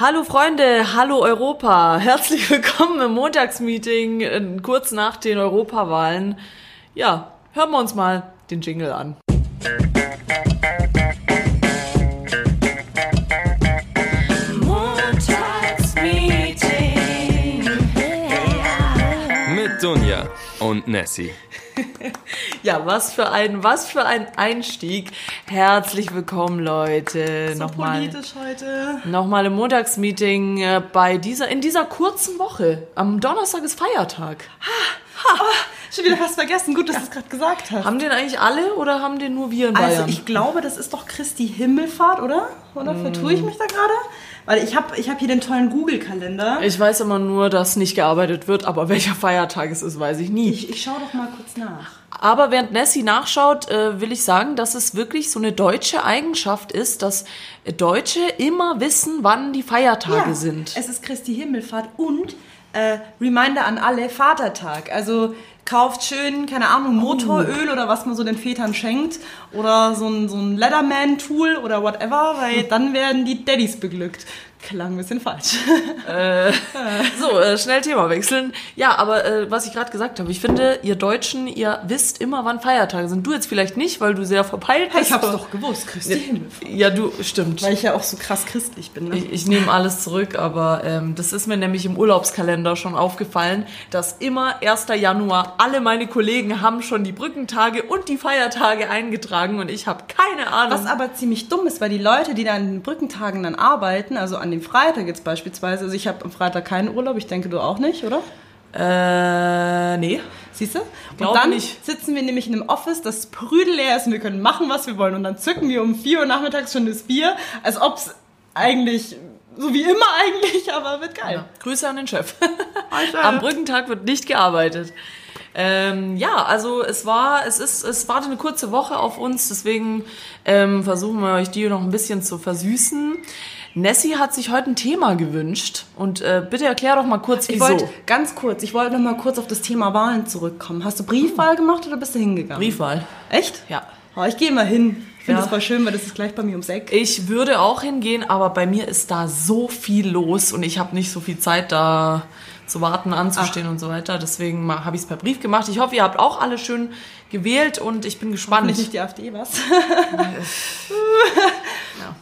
Hallo Freunde, hallo Europa. Herzlich willkommen im Montagsmeeting kurz nach den Europawahlen. Ja, hören wir uns mal den Jingle an. Mit Dunja und Nessie. Ja, was für ein, was für ein Einstieg. Herzlich willkommen, Leute. So nochmal, politisch heute. nochmal im Montagsmeeting äh, bei dieser, in dieser kurzen Woche. Am Donnerstag ist Feiertag. Oh, schon wieder fast vergessen. Gut, dass du es gerade gesagt hast. Haben den eigentlich alle oder haben den nur wir in Also Bayern? ich glaube, das ist doch Christi Himmelfahrt, oder? Oder vertue ich mich da gerade? Weil ich habe ich hab hier den tollen Google-Kalender. Ich weiß immer nur, dass nicht gearbeitet wird, aber welcher Feiertag es ist, weiß ich nie. Ich, ich schaue doch mal kurz nach. Aber während Nessie nachschaut, äh, will ich sagen, dass es wirklich so eine deutsche Eigenschaft ist, dass Deutsche immer wissen, wann die Feiertage sind. Es ist Christi Himmelfahrt und äh, Reminder an alle Vatertag. Also kauft schön, keine Ahnung, Motoröl oder was man so den Vätern schenkt oder so ein, so ein Leatherman-Tool oder whatever, weil dann werden die Daddys beglückt. Klang ein bisschen falsch. So, äh, schnell Thema wechseln. Ja, aber äh, was ich gerade gesagt habe, ich finde, ihr Deutschen, ihr wisst immer, wann Feiertage sind. Du jetzt vielleicht nicht, weil du sehr verpeilt bist. Ich hab's doch gewusst, Christi Himmelfahrt. Ja, du, stimmt. Weil ich ja auch so krass christlich bin. Ne? Ich, ich nehme alles zurück, aber ähm, das ist mir nämlich im Urlaubskalender schon aufgefallen, dass immer 1. Januar alle meine Kollegen haben schon die Brückentage und die Feiertage eingetragen und ich habe keine Ahnung. Was aber ziemlich dumm ist, weil die Leute, die dann an den Brückentagen dann arbeiten, also an dem Freitag jetzt beispielsweise, also ich habe am Freitag keinen Urlaub, ich denke du auch nicht, oder? äh, nee. Siehst du? Und dann nicht. sitzen wir nämlich in einem Office, das prüdelleer ist und wir können machen, was wir wollen. Und dann zücken wir um 4 Uhr nachmittags schon das Bier, als ob es eigentlich, so wie immer eigentlich, aber wird geil. Grüße an den Chef. Am Brückentag wird nicht gearbeitet. Ähm, ja, also es war, es ist, es wartet eine kurze Woche auf uns, deswegen ähm, versuchen wir euch die noch ein bisschen zu versüßen. Nessie hat sich heute ein Thema gewünscht und äh, bitte erklär doch mal kurz, Ich wieso. wollte, ganz kurz, ich wollte noch mal kurz auf das Thema Wahlen zurückkommen. Hast du Briefwahl gemacht oder bist du hingegangen? Briefwahl. Echt? Ja. Oh, ich gehe mal hin. Ich finde Ja. das voll schön, weil das ist gleich bei mir ums Eck. Ich würde auch hingehen, aber bei mir ist da so viel los und ich habe nicht so viel Zeit da zu warten, anzustehen und so weiter. Deswegen habe ich es per Brief gemacht. Ich hoffe, ihr habt auch alle schön gewählt und ich bin gespannt. Nicht, die AfD, was?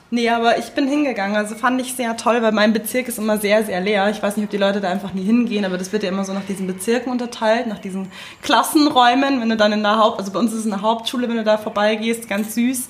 Nee, aber ich bin hingegangen. Also fand ich sehr toll, weil mein Bezirk ist immer sehr, sehr leer. Ich weiß nicht, ob die Leute da einfach nie hingehen, aber das wird ja immer so nach diesen Bezirken unterteilt, nach diesen Klassenräumen. Wenn du dann in der Haupt, also bei uns ist es eine Hauptschule, wenn du da vorbeigehst, ganz süß.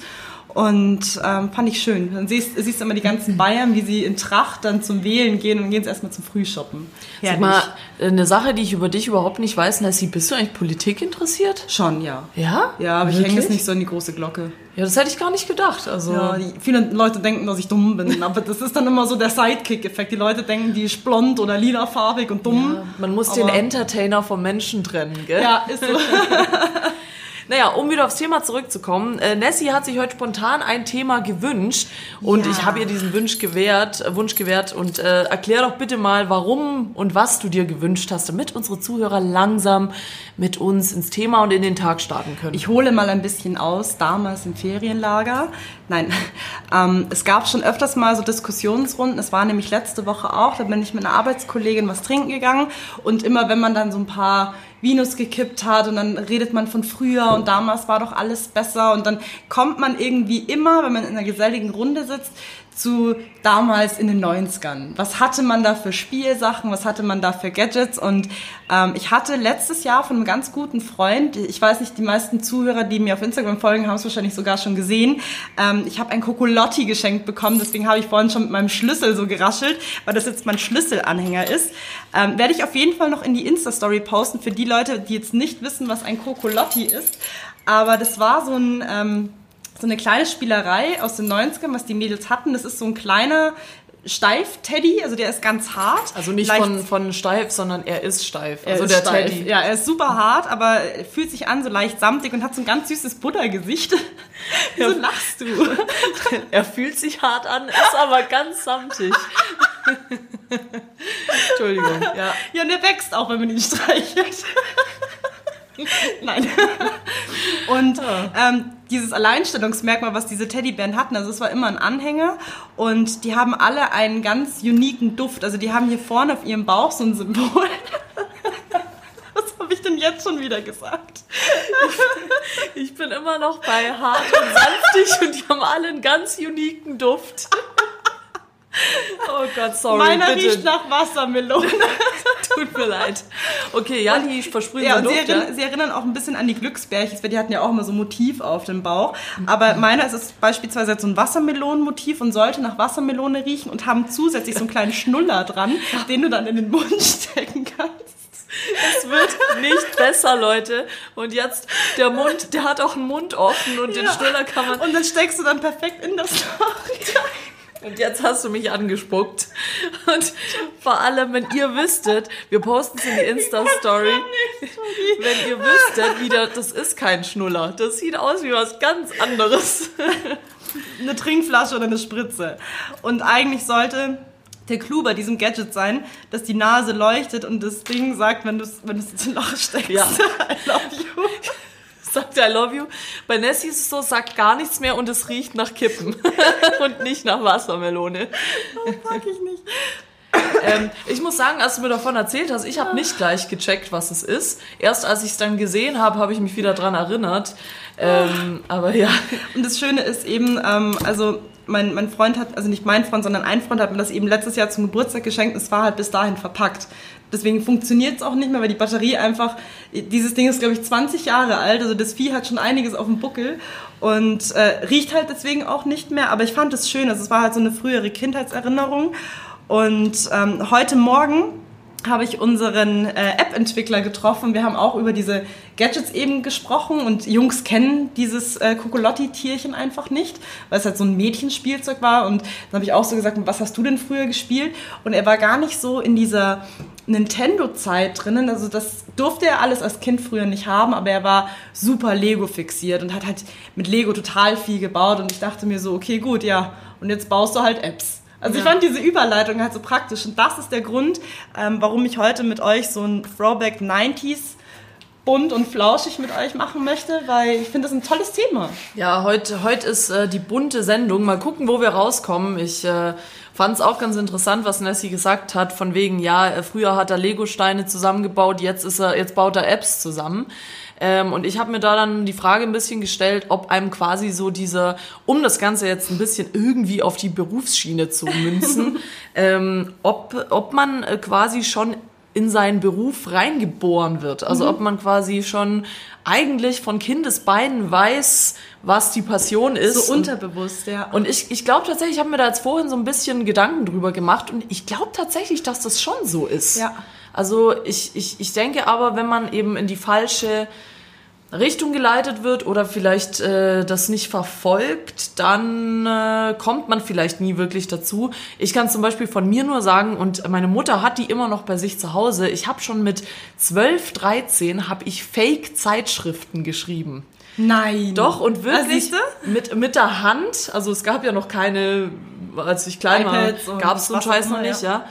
Und ähm, fand ich schön. Dann siehst, siehst du immer die ganzen Bayern, wie sie in Tracht dann zum Wählen gehen und dann gehen sie erstmal zum Frühshoppen. Sag mal, eine Sache, die ich über dich überhaupt nicht weiß, Nessie, bist du eigentlich Politik interessiert? Schon, ja. Ja? Ja, aber ich hänge Wirklich? nicht so in die große Glocke. Ja, das hätte ich gar nicht gedacht. Also, Ja, die, viele Leute denken, dass ich dumm bin, aber das ist dann immer so der Sidekick-Effekt. Die Leute denken, die ist blond oder lilafarbig und dumm. man muss den Entertainer vom Menschen trennen, gell? Ja, ist so. Naja, um wieder aufs Thema zurückzukommen. Äh, Nessie hat sich heute spontan ein Thema gewünscht und Ja. ich habe ihr diesen Wunsch gewährt, äh, Wunsch gewährt und äh, erklär doch bitte mal, warum und was du dir gewünscht hast, damit unsere Zuhörer langsam mit uns ins Thema und in den Tag starten können. Ich hole mal ein bisschen aus, damals im Ferienlager. Nein, ähm, es gab schon öfters mal so Diskussionsrunden. Es war nämlich letzte Woche auch, da bin ich mit einer Arbeitskollegin was trinken gegangen. Und immer wenn man dann so ein paar Vinos gekippt hat und dann redet man von früher und damals war doch alles besser. Und dann kommt man irgendwie immer, wenn man in einer geselligen Runde sitzt, zu damals in den 90ern. Was hatte man da für Spielsachen, was hatte man da für Gadgets? Und ähm, ich hatte letztes Jahr von einem ganz guten Freund, ich weiß nicht, die meisten Zuhörer, die mir auf Instagram folgen, haben es wahrscheinlich sogar schon gesehen, ähm, ich habe ein Cocolotti geschenkt bekommen, deswegen habe ich vorhin schon mit meinem Schlüssel so geraschelt, weil das jetzt mein Schlüsselanhänger ist. Ähm, werde ich auf jeden Fall noch in die Insta-Story posten für die Leute, die jetzt nicht wissen, was ein Cocolotti ist. Aber das war so ein... Ähm, so eine kleine Spielerei aus den 90ern, was die Mädels hatten. Das ist so ein kleiner Steif-Teddy, also der ist ganz hart. also nicht Leicht- von, von steif, sondern er ist steif. er Also ist der steif. Teddy. Ja, er ist super hart, aber fühlt sich an so leicht samtig und hat so ein ganz süßes Buttergesicht. Wieso lachst du? Er fühlt sich hart an, ist aber ganz samtig. Entschuldigung, ja. Ja, und der wächst auch, wenn man ihn streichelt. Nein. Und ähm, dieses Alleinstellungsmerkmal, was diese Teddybären hatten, also es war immer ein Anhänger und die haben alle einen ganz uniken Duft. Also die haben hier vorne auf ihrem Bauch so ein Symbol. Was habe ich denn jetzt schon wieder gesagt? Ich bin immer noch bei hart und sanftig und die haben alle einen ganz uniken Duft. Oh Gott, sorry. Meiner bitte. riecht nach Wassermelone. Tut mir leid. Okay, ja, die versprühen Ja, und sie, Duft, ja. erinnern, sie erinnern auch ein bisschen an die Glücksbärchis, weil die hatten ja auch immer so ein Motiv auf dem Bauch. Aber meiner ist es beispielsweise so ein Wassermelonenmotiv und sollte nach Wassermelone riechen und haben zusätzlich so einen kleinen Schnuller dran, den du dann in den Mund stecken kannst. Es wird nicht besser, Leute. Und jetzt, der Mund, der hat auch einen Mund offen und den Ja. Stiller kann man... Und das steckst du dann perfekt in das Loch. Und jetzt hast du mich angespuckt. Und vor allem, wenn ihr wüsstet, wir posten es in die Insta-Story, wenn ihr wüsstet, wie das ist kein Schnuller. Das sieht aus wie was ganz anderes. eine Trinkflasche oder eine Spritze. Und eigentlich sollte der Clou bei diesem Gadget sein, dass die Nase leuchtet und das Ding sagt, wenn du es wenn du's ins Loch steckst, Ja. I love you. Sagt I love you. Bei Nessie ist es so, sagt gar nichts mehr und es riecht nach Kippen. und nicht nach Wassermelone. Mag ich nicht. Ähm, ich muss sagen, als du mir davon erzählt hast, ich habe nicht gleich gecheckt, was es ist. Erst als ich es dann gesehen habe, habe ich mich wieder dran erinnert. Ähm, aber ja, Und das Schöne ist eben, ähm, also mein, mein Freund hat, also nicht mein Freund, sondern ein Freund hat mir das eben letztes Jahr zum Geburtstag geschenkt es war halt bis dahin verpackt. Deswegen funktioniert es auch nicht mehr, weil die Batterie einfach, dieses Ding ist glaube ich 20 Jahre alt, also das Vieh hat schon einiges auf dem Buckel und äh, riecht halt deswegen auch nicht mehr, aber ich fand es schön, also es war halt so eine frühere Kindheitserinnerung und ähm, heute Morgen habe ich unseren äh, App-Entwickler getroffen. Wir haben auch über diese Gadgets eben gesprochen und Jungs kennen dieses äh, Kokolotti-Tierchen einfach nicht, weil es halt so ein Mädchenspielzeug war. Und dann habe ich auch so gesagt, was hast du denn früher gespielt? Und er war gar nicht so in dieser Nintendo-Zeit drinnen. Also das durfte er alles als Kind früher nicht haben, aber er war super Lego fixiert und hat halt mit Lego total viel gebaut. Und ich dachte mir so, okay, gut, ja, und jetzt baust du halt Apps. Also ich Ja. fand diese Überleitung halt so praktisch und das ist der Grund, ähm, warum ich heute mit euch so ein Throwback 90s bunt und flauschig mit euch machen möchte, weil ich finde das ein tolles Thema. Ja, heute, heute ist äh, die bunte Sendung. Mal gucken, wo wir rauskommen. Ich äh, fand es auch ganz interessant, was Nessie gesagt hat, von wegen, ja, äh, früher hat er Lego-Steine zusammengebaut, jetzt ist er, jetzt baut er Apps zusammen. Ähm, und ich habe mir da dann die Frage ein bisschen gestellt, ob einem quasi so dieser, um das Ganze jetzt ein bisschen irgendwie auf die Berufsschiene zu münzen, ähm, ob, ob man äh, quasi schon in seinen Beruf reingeboren wird. Also ob man quasi schon eigentlich von Kindesbeinen weiß, was die Passion ist. So Und- unterbewusst, ja. und ich, ich glaube tatsächlich, ich habe mir da jetzt vorhin so ein bisschen Gedanken drüber gemacht und ich glaube tatsächlich, dass das schon so ist. Ja. Also ich, ich, ich denke aber, wenn man eben in die falsche Richtung geleitet wird oder vielleicht äh, das nicht verfolgt, dann äh, kommt man vielleicht nie wirklich dazu. Ich kann zum Beispiel von mir nur sagen, und meine Mutter hat die immer noch bei sich zu Hause, ich habe schon mit 12, 13 habe ich Fake-Zeitschriften geschrieben. Nein. Doch, und Ah, wirklich siehste? mit, mit der Hand, also es gab ja noch keine, als ich klein war, gab es so einen Scheiß noch nicht, ja. ja.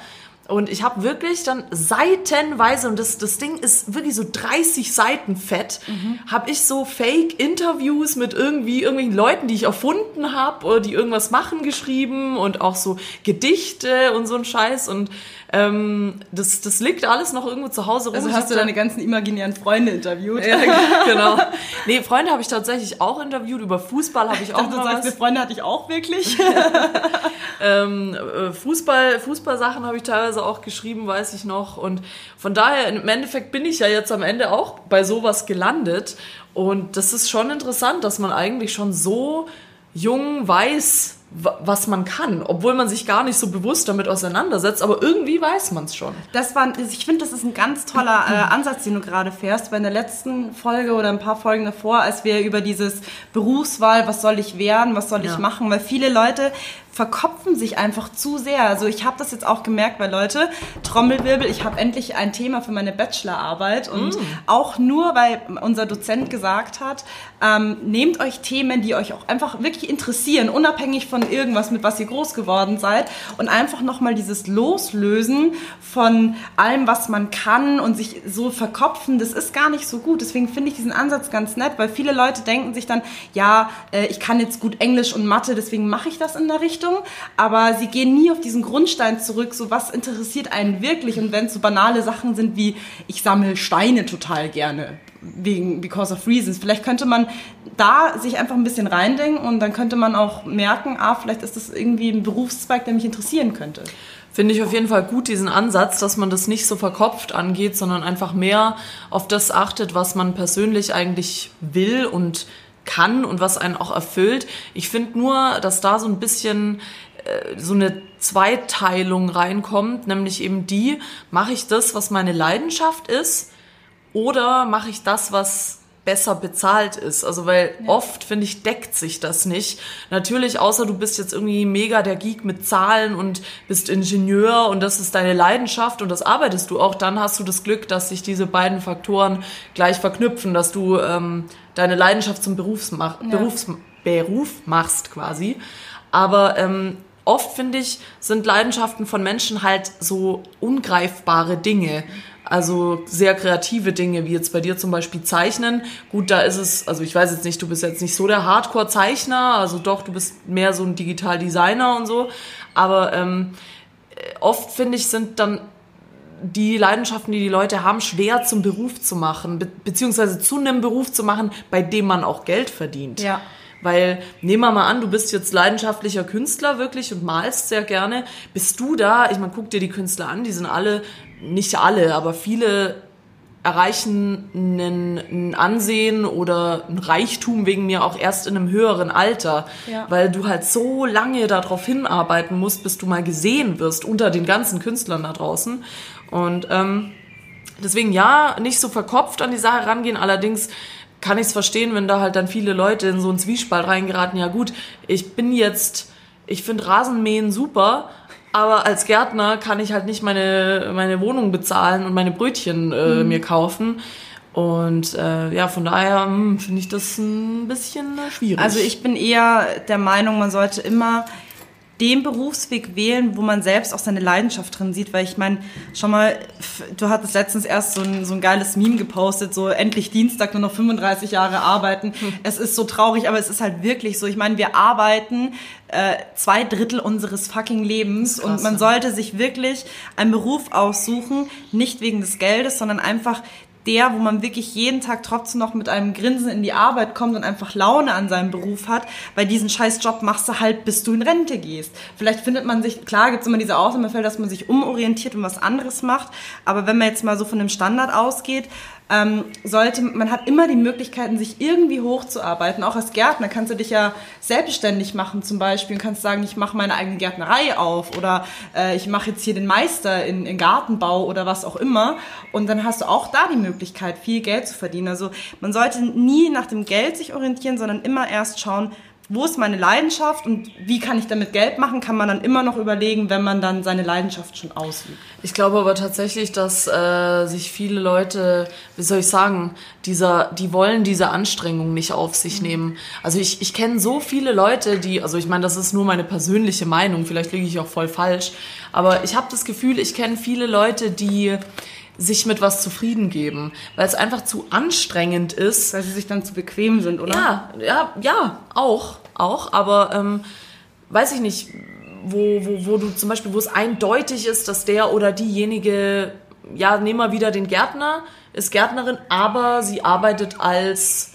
Und ich habe wirklich dann seitenweise, und das, das Ding ist wirklich so 30 Seiten fett, Mhm. habe ich so Fake-Interviews mit irgendwie irgendwelchen Leuten, die ich erfunden habe oder die irgendwas machen, geschrieben und auch so Gedichte und so ein Scheiß. Und ähm, das, das liegt alles noch irgendwo zu Hause rum. also hast du deine ganzen imaginären Freunde interviewt? ja, genau. Nee, Freunde habe ich tatsächlich auch interviewt. Über Fußball habe ich auch du mal sagst, was. Freunde hatte ich auch wirklich. Ähm, äh, Fußball, Fußballsachen habe ich teilweise auch geschrieben, weiß ich noch. Und von daher, im Endeffekt bin ich ja jetzt am Ende auch bei sowas gelandet. Und das ist schon interessant, dass man eigentlich schon so jung weiß, was man kann, obwohl man sich gar nicht so bewusst damit auseinandersetzt, aber irgendwie weiß man es schon. Das war, ich finde, das ist ein ganz toller äh, Ansatz, den du gerade fährst, weil in der letzten Folge oder ein paar Folgen davor, als wir über dieses Berufswahl, was soll ich werden, was soll ich Ja. machen, weil viele Leute verkopfen sich einfach zu sehr. Also ich habe das jetzt auch gemerkt, weil Leute, Trommelwirbel, ich habe endlich ein Thema für meine Bachelorarbeit und mm. auch nur, weil unser Dozent gesagt hat, ähm, nehmt euch Themen, die euch auch einfach wirklich interessieren, unabhängig von irgendwas, mit was ihr groß geworden seid und einfach nochmal dieses Loslösen von allem, was man kann und sich so verkopfen, das ist gar nicht so gut. Deswegen finde ich diesen Ansatz ganz nett, weil viele Leute denken sich dann, ja, äh, ich kann jetzt gut Englisch und Mathe, deswegen mache ich das in der Richtung. Richtung, aber sie gehen nie auf diesen Grundstein zurück, so was interessiert einen wirklich und wenn es so banale Sachen sind wie ich sammle Steine total gerne wegen because of reasons. Vielleicht könnte man da sich einfach ein bisschen reindenken und dann könnte man auch merken, ah, vielleicht ist das irgendwie ein Berufszweig, der mich interessieren könnte. Finde ich auf jeden Fall gut, diesen Ansatz, dass man das nicht so verkopft angeht, sondern einfach mehr auf das achtet, was man persönlich eigentlich will und kann und was einen auch erfüllt. Ich finde nur, dass da so ein bisschen äh, so eine Zweiteilung reinkommt, nämlich eben die, mache ich das, was meine Leidenschaft ist, oder mache ich das, was besser bezahlt ist. Also weil ja. oft, finde ich, deckt sich das nicht. Natürlich, außer du bist jetzt irgendwie mega der Geek mit Zahlen und bist Ingenieur und das ist deine Leidenschaft und das arbeitest du auch, dann hast du das Glück, dass sich diese beiden Faktoren gleich verknüpfen, dass du ähm, deine Leidenschaft zum Berufsmach ja. Berufs Beruf machst quasi. Aber ähm, oft, finde ich, sind Leidenschaften von Menschen halt so ungreifbare Dinge. Also sehr kreative Dinge, wie jetzt bei dir zum Beispiel Zeichnen. Gut, da ist es, also ich weiß jetzt nicht, du bist jetzt nicht so der Hardcore-Zeichner, also doch, du bist mehr so ein Digital-Designer und so. Aber ähm, oft, finde ich, sind dann die Leidenschaften, die die Leute haben, schwer zum Beruf zu machen, be beziehungsweise zu einem Beruf zu machen, bei dem man auch Geld verdient. Ja. Weil, nehmen wir mal an, du bist jetzt leidenschaftlicher Künstler wirklich und malst sehr gerne. Bist du da, ich meine, guck dir die Künstler an, die sind alle nicht alle, aber viele erreichen einen, ein Ansehen oder ein Reichtum wegen mir auch erst in einem höheren Alter, ja. weil du halt so lange darauf hinarbeiten musst, bis du mal gesehen wirst unter den ganzen Künstlern da draußen. Und ähm, deswegen ja, nicht so verkopft an die Sache rangehen, allerdings kann ich es verstehen, wenn da halt dann viele Leute in so einen Zwiespalt reingeraten. Ja gut, ich bin jetzt, ich finde Rasenmähen super, aber als Gärtner kann ich halt nicht meine, meine Wohnung bezahlen und meine Brötchen äh, mhm. mir kaufen. Und äh, ja, von daher hm, finde ich das ein bisschen äh, schwierig. Also ich bin eher der Meinung, man sollte immer den Berufsweg wählen, wo man selbst auch seine Leidenschaft drin sieht, weil ich meine, schau mal, du hattest letztens erst so ein, so ein geiles Meme gepostet, so endlich Dienstag nur noch 35 Jahre arbeiten. Hm. Es ist so traurig, aber es ist halt wirklich so. Ich meine, wir arbeiten äh, zwei Drittel unseres fucking Lebens krass, und man sollte sich wirklich einen Beruf aussuchen, nicht wegen des Geldes, sondern einfach der, wo man wirklich jeden Tag trotzdem noch mit einem Grinsen in die Arbeit kommt und einfach Laune an seinem Beruf hat, weil diesen scheiß Job machst du halt, bis du in Rente gehst. Vielleicht findet man sich, klar gibt es immer diese Ausnahmefälle, dass man sich umorientiert und was anderes macht, aber wenn man jetzt mal so von dem Standard ausgeht, ähm, sollte, man hat immer die Möglichkeiten, sich irgendwie hochzuarbeiten. Auch als Gärtner kannst du dich ja selbstständig machen zum Beispiel und kannst sagen, ich mache meine eigene Gärtnerei auf oder äh, ich mache jetzt hier den Meister in, in Gartenbau oder was auch immer. Und dann hast du auch da die Möglichkeit, viel Geld zu verdienen. Also man sollte nie nach dem Geld sich orientieren, sondern immer erst schauen, wo ist meine Leidenschaft und wie kann ich damit Geld machen, kann man dann immer noch überlegen, wenn man dann seine Leidenschaft schon ausübt. Ich glaube aber tatsächlich, dass äh, sich viele Leute, wie soll ich sagen, dieser, die wollen diese Anstrengung nicht auf sich mhm. nehmen. Also ich, ich kenne so viele Leute, die, also ich meine, das ist nur meine persönliche Meinung, vielleicht liege ich auch voll falsch, aber ich habe das Gefühl, ich kenne viele Leute, die sich mit was zufrieden geben, weil es einfach zu anstrengend ist. Weil sie sich dann zu bequem sind, oder? Ja, ja, ja, auch, auch, aber ähm, weiß ich nicht, wo, wo, wo du zum Beispiel, wo es eindeutig ist, dass der oder diejenige, ja, nehmen wir wieder den Gärtner, ist Gärtnerin, aber sie arbeitet als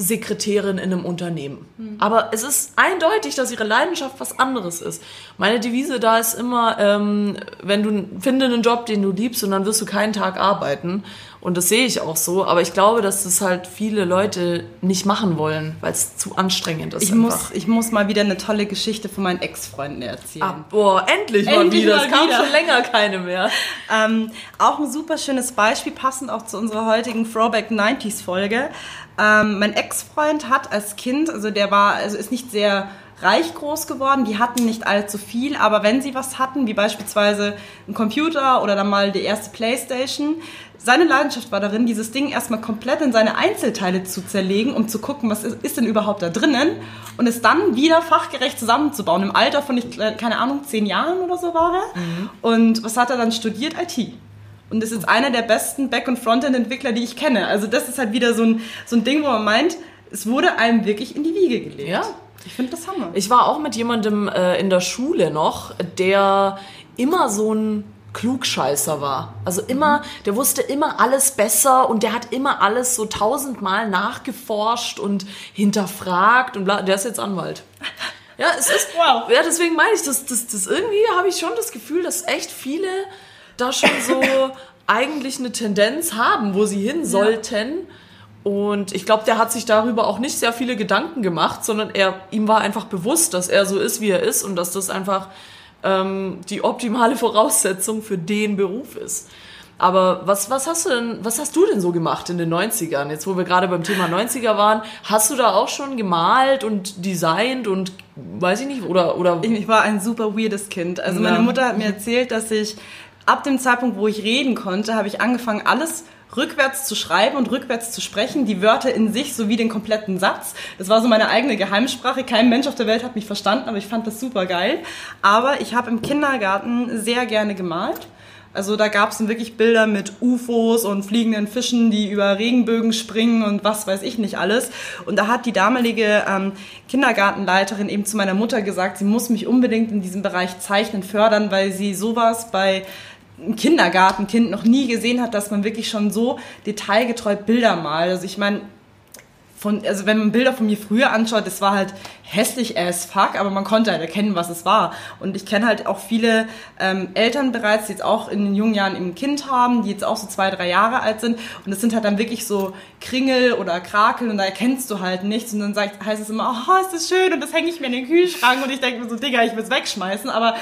Sekretärin in einem Unternehmen. Mhm. Aber es ist eindeutig, dass ihre Leidenschaft was anderes ist. Meine Devise da ist immer, ähm, wenn du finde einen Job, den du liebst, und dann wirst du keinen Tag arbeiten. Und das sehe ich auch so. Aber ich glaube, dass das halt viele Leute nicht machen wollen, weil es zu anstrengend ist. Ich muss, ich muss mal wieder eine tolle Geschichte von meinen Ex-Freunden erzählen. Ah, boah, endlich, endlich mal wieder. Es kam wieder. schon länger keine mehr. ähm, auch ein super schönes Beispiel, passend auch zu unserer heutigen Throwback 90s Folge. Ähm, mein Ex-Freund hat als Kind, also der war, also ist nicht sehr reich groß geworden. Die hatten nicht allzu viel, aber wenn sie was hatten, wie beispielsweise ein Computer oder dann mal die erste Playstation, seine Leidenschaft war darin, dieses Ding erstmal komplett in seine Einzelteile zu zerlegen, um zu gucken, was ist, ist denn überhaupt da drinnen und es dann wieder fachgerecht zusammenzubauen. Im Alter von, ich, keine Ahnung, zehn Jahren oder so war er. Mhm. Und was hat er dann studiert? IT. Und das ist einer der besten Back- und Frontend-Entwickler, die ich kenne. Also das ist halt wieder so ein, so ein Ding, wo man meint, es wurde einem wirklich in die Wiege gelegt. Ja. Ich finde das Hammer. Ich war auch mit jemandem äh, in der Schule noch, der immer so ein Klugscheißer war. Also immer, der wusste immer alles besser und der hat immer alles so tausendmal nachgeforscht und hinterfragt und bla. Der ist jetzt Anwalt. Ja, es ist. Wow. Ja, deswegen meine ich, das, das, das irgendwie habe ich schon das Gefühl, dass echt viele da schon so eigentlich eine Tendenz haben, wo sie hin sollten. Und ich glaube, der hat sich darüber auch nicht sehr viele Gedanken gemacht, sondern er, ihm war einfach bewusst, dass er so ist, wie er ist und dass das einfach ähm, die optimale Voraussetzung für den Beruf ist. Aber was, was hast du denn, was hast du denn so gemacht in den 90ern? Jetzt, wo wir gerade beim Thema 90er waren, hast du da auch schon gemalt und designt und weiß ich nicht, oder, oder? Ich war ein super weirdes Kind. Also meine Mutter hat mir erzählt, dass ich ab dem Zeitpunkt, wo ich reden konnte, habe ich angefangen, alles rückwärts zu schreiben und rückwärts zu sprechen, die Wörter in sich sowie den kompletten Satz. Das war so meine eigene Geheimsprache. Kein Mensch auf der Welt hat mich verstanden, aber ich fand das super geil. Aber ich habe im Kindergarten sehr gerne gemalt. Also da gab es dann wirklich Bilder mit UFOs und fliegenden Fischen, die über Regenbögen springen und was weiß ich nicht alles. Und da hat die damalige ähm, Kindergartenleiterin eben zu meiner Mutter gesagt, sie muss mich unbedingt in diesem Bereich Zeichnen fördern, weil sie sowas bei ein Kindergartenkind noch nie gesehen hat, dass man wirklich schon so detailgetreu Bilder malt. Also ich meine, von, also wenn man Bilder von mir früher anschaut, das war halt hässlich as fuck, aber man konnte halt erkennen, was es war. Und ich kenne halt auch viele ähm, Eltern bereits, die jetzt auch in den jungen Jahren ein Kind haben, die jetzt auch so zwei, drei Jahre alt sind. Und das sind halt dann wirklich so Kringel oder Krakel und da erkennst du halt nichts. Und dann sagt, heißt es immer, oh, ist das schön und das hänge ich mir in den Kühlschrank und ich denke mir so, Digga, ich will es wegschmeißen. Aber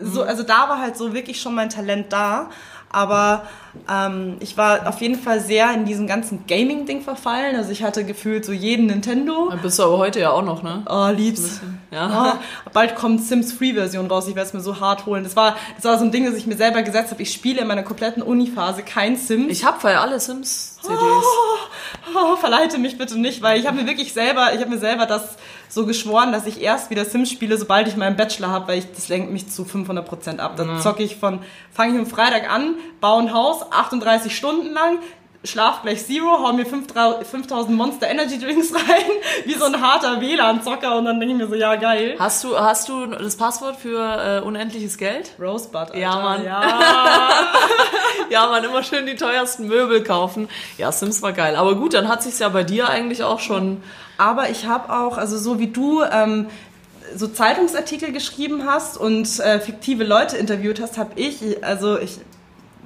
so, also da war halt so wirklich schon mein Talent da. Aber ähm, ich war auf jeden Fall sehr in diesem ganzen Gaming-Ding verfallen. Also ich hatte gefühlt so jeden Nintendo. Dann bist du aber heute ja auch noch, ne? Oh, lieb's. Ja. Oh, bald kommt Sims Free-Version raus. Ich werde es mir so hart holen. Das war, das war so ein Ding, das ich mir selber gesetzt habe. Ich spiele in meiner kompletten Uni-Phase kein Sims. Ich habe alle Sims-CDs. Oh, oh, verleite mich bitte nicht, weil ich habe mir wirklich selber, ich habe mir selber das so geschworen, dass ich erst wieder Sims spiele, sobald ich meinen Bachelor habe, weil ich, das lenkt mich zu 500% ab. Dann zocke ich von, fange ich am Freitag an, baue ein Haus, 38 Stunden lang, schlaf gleich Zero, hau mir 5000 Monster Energy Drinks rein, wie so ein harter WLAN-Zocker und dann denke ich mir so, ja, geil. Hast du, hast du das Passwort für äh, unendliches Geld? Rosebud, Alter. Ja, Mann. Ja. ja, man, immer schön die teuersten Möbel kaufen. Ja, Sims war geil. Aber gut, dann hat sich's ja bei dir eigentlich auch schon... Aber ich habe auch, also so wie du... Ähm, so Zeitungsartikel geschrieben hast und äh, fiktive Leute interviewt hast, habe ich, also ich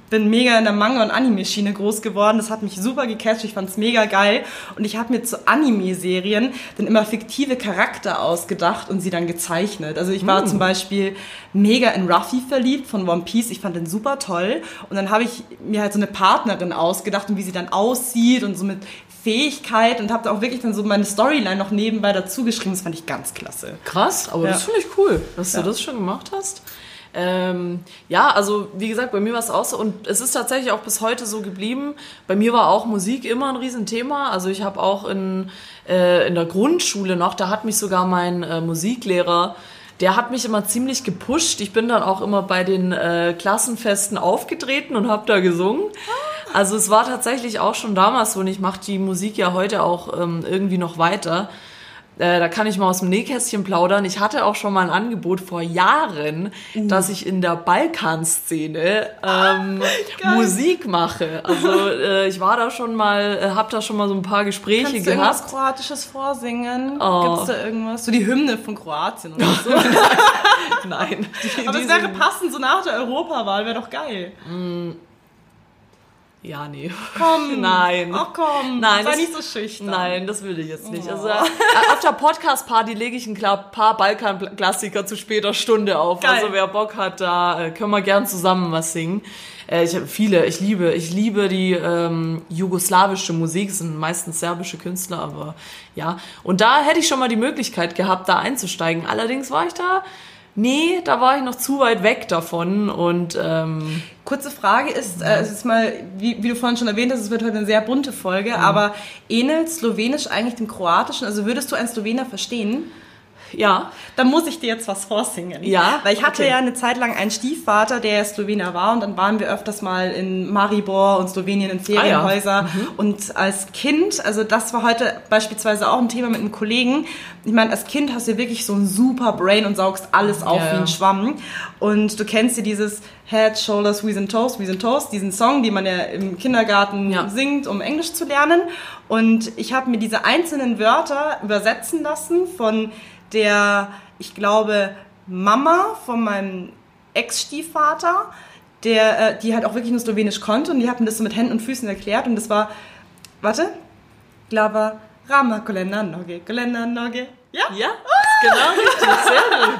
bin mega in der Manga- und Anime-Schiene groß geworden. Das hat mich super gecatcht. Ich fand's mega geil. Und ich habe mir zu Anime-Serien dann immer fiktive Charakter ausgedacht und sie dann gezeichnet. Also ich war mm. zum Beispiel mega in Ruffy verliebt von One Piece. Ich fand den super toll. Und dann habe ich mir halt so eine Partnerin ausgedacht und wie sie dann aussieht und so mit Fähigkeit und habe da auch wirklich dann so meine Storyline noch nebenbei dazu geschrieben. Das fand ich ganz klasse. Krass, aber ja. das finde ich cool, dass ja. du das schon gemacht hast. Ähm, ja, also wie gesagt, bei mir war es auch so und es ist tatsächlich auch bis heute so geblieben. Bei mir war auch Musik immer ein Riesenthema. Also ich habe auch in, äh, in der Grundschule noch, da hat mich sogar mein äh, Musiklehrer der hat mich immer ziemlich gepusht. Ich bin dann auch immer bei den äh, Klassenfesten aufgetreten und habe da gesungen. Also es war tatsächlich auch schon damals so und ich mache die Musik ja heute auch ähm, irgendwie noch weiter. Äh, da kann ich mal aus dem Nähkästchen plaudern. Ich hatte auch schon mal ein Angebot vor Jahren, uh. dass ich in der Balkanszene ähm, Musik mache. Also äh, ich war da schon mal, äh, habe da schon mal so ein paar Gespräche Kannst gehabt. Kannst du Kroatisches vorsingen? Oh. Gibt es da irgendwas? So die Hymne von Kroatien oder so? Nein. Die, Aber es wäre passend so nach der Europawahl, wäre doch geil. Mm. Ja, nee. Komm. Nein. Ach komm. Nein, sei das- nicht so schüchtern. Nein, das will ich jetzt nicht. Oh. Also äh, auf der Podcast-Party lege ich ein paar Balkan-Klassiker zu später Stunde auf. Geil. Also wer Bock hat, da äh, können wir gern zusammen was singen. Äh, ich habe viele, ich liebe, ich liebe die ähm, jugoslawische Musik, es sind meistens serbische Künstler, aber ja. Und da hätte ich schon mal die Möglichkeit gehabt, da einzusteigen. Allerdings war ich da, nee, da war ich noch zu weit weg davon und ähm, Kurze Frage ist, äh, es ist mal, wie, wie du vorhin schon erwähnt hast, es wird heute eine sehr bunte Folge, aber ähnelt Slowenisch eigentlich dem Kroatischen? Also würdest du einen Slowener verstehen? Ja, Da muss ich dir jetzt was vorsingen. Ja? Weil ich hatte Okay. ja eine Zeit lang einen Stiefvater, der Slowener war und dann waren wir öfters mal in Maribor und Slowenien in Ferienhäuser. Und als Kind, also das war heute beispielsweise auch ein Thema mit einem Kollegen. Ich meine, als Kind hast du wirklich so ein super Brain und saugst alles auf Ja, wie ja. ein Schwamm. Und du kennst ja dieses Head, Shoulders, Wheeze and Toes, Wheeze and Toes, diesen Song, den man ja im Kindergarten Ja. singt, um Englisch zu lernen. Und ich habe mir diese einzelnen Wörter übersetzen lassen von der, ich glaube, Mama von meinem Ex-Stiefvater, der, äh, die halt auch wirklich nur Slowenisch konnte und die hat mir das so mit Händen und Füßen erklärt und das war, warte, Glava, Rama, Kolenda, Noge, Kolenda, Noge. Ja? ja, genau richtig, sehr gut.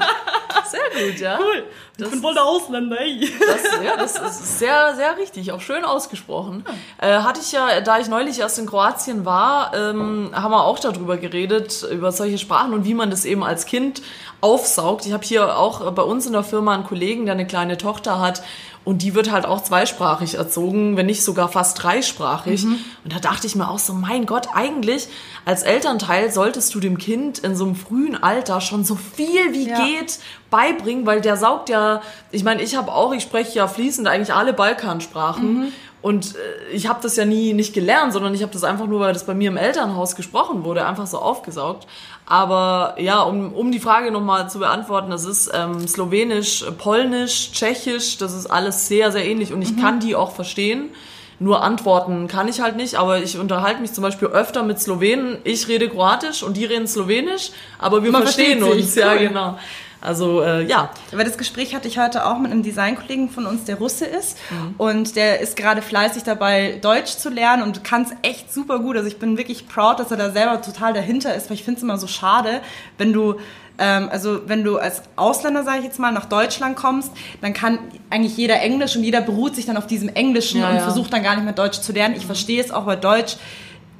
Sehr gut, ja. Cool. Das, Ich bin wohl der Ausländer, ey. das, ja, das ist sehr, sehr richtig, auch schön ausgesprochen. Äh, hatte ich ja, da ich neulich erst in Kroatien war, ähm, haben wir auch darüber geredet, über solche Sprachen und wie man das eben als Kind aufsaugt. Ich habe hier auch bei uns in der Firma einen Kollegen, der eine kleine Tochter hat und die wird halt auch zweisprachig erzogen, wenn nicht sogar fast dreisprachig. Und da dachte ich mir auch so, mein Gott, eigentlich als Elternteil solltest du dem Kind in so einem frühen Alter schon so viel wie Ja. geht beibringen, weil der saugt ja, ich meine, ich habe auch, ich spreche ja fließend eigentlich alle Balkansprachen. Und äh, ich habe das ja nie nicht gelernt, sondern ich habe das einfach nur, weil das bei mir im Elternhaus gesprochen wurde, einfach so aufgesaugt. Aber ja, um, um die Frage nochmal zu beantworten, das ist ähm, Slowenisch, Polnisch, Tschechisch, das ist alles sehr, sehr ähnlich und ich kann die auch verstehen. Nur antworten kann ich halt nicht, aber ich unterhalte mich zum Beispiel öfter mit Slowenen. Ich rede Kroatisch und die reden Slowenisch, aber wir Man verstehen uns. Ja, genau. Also äh, ja, Aber das Gespräch hatte ich heute auch mit einem Designkollegen von uns, der Russe ist. Und der ist gerade fleißig dabei, Deutsch zu lernen und kann es echt super gut. Also ich bin wirklich proud, dass er da selber total dahinter ist, weil ich finde es immer so schade, wenn du ähm, also wenn du als Ausländer, sage ich jetzt mal, nach Deutschland kommst, dann kann eigentlich jeder Englisch und jeder beruht sich dann auf diesem Englischen Ja, und ja. versucht dann gar nicht mehr Deutsch zu lernen. Ich verstehe es auch, weil Deutsch,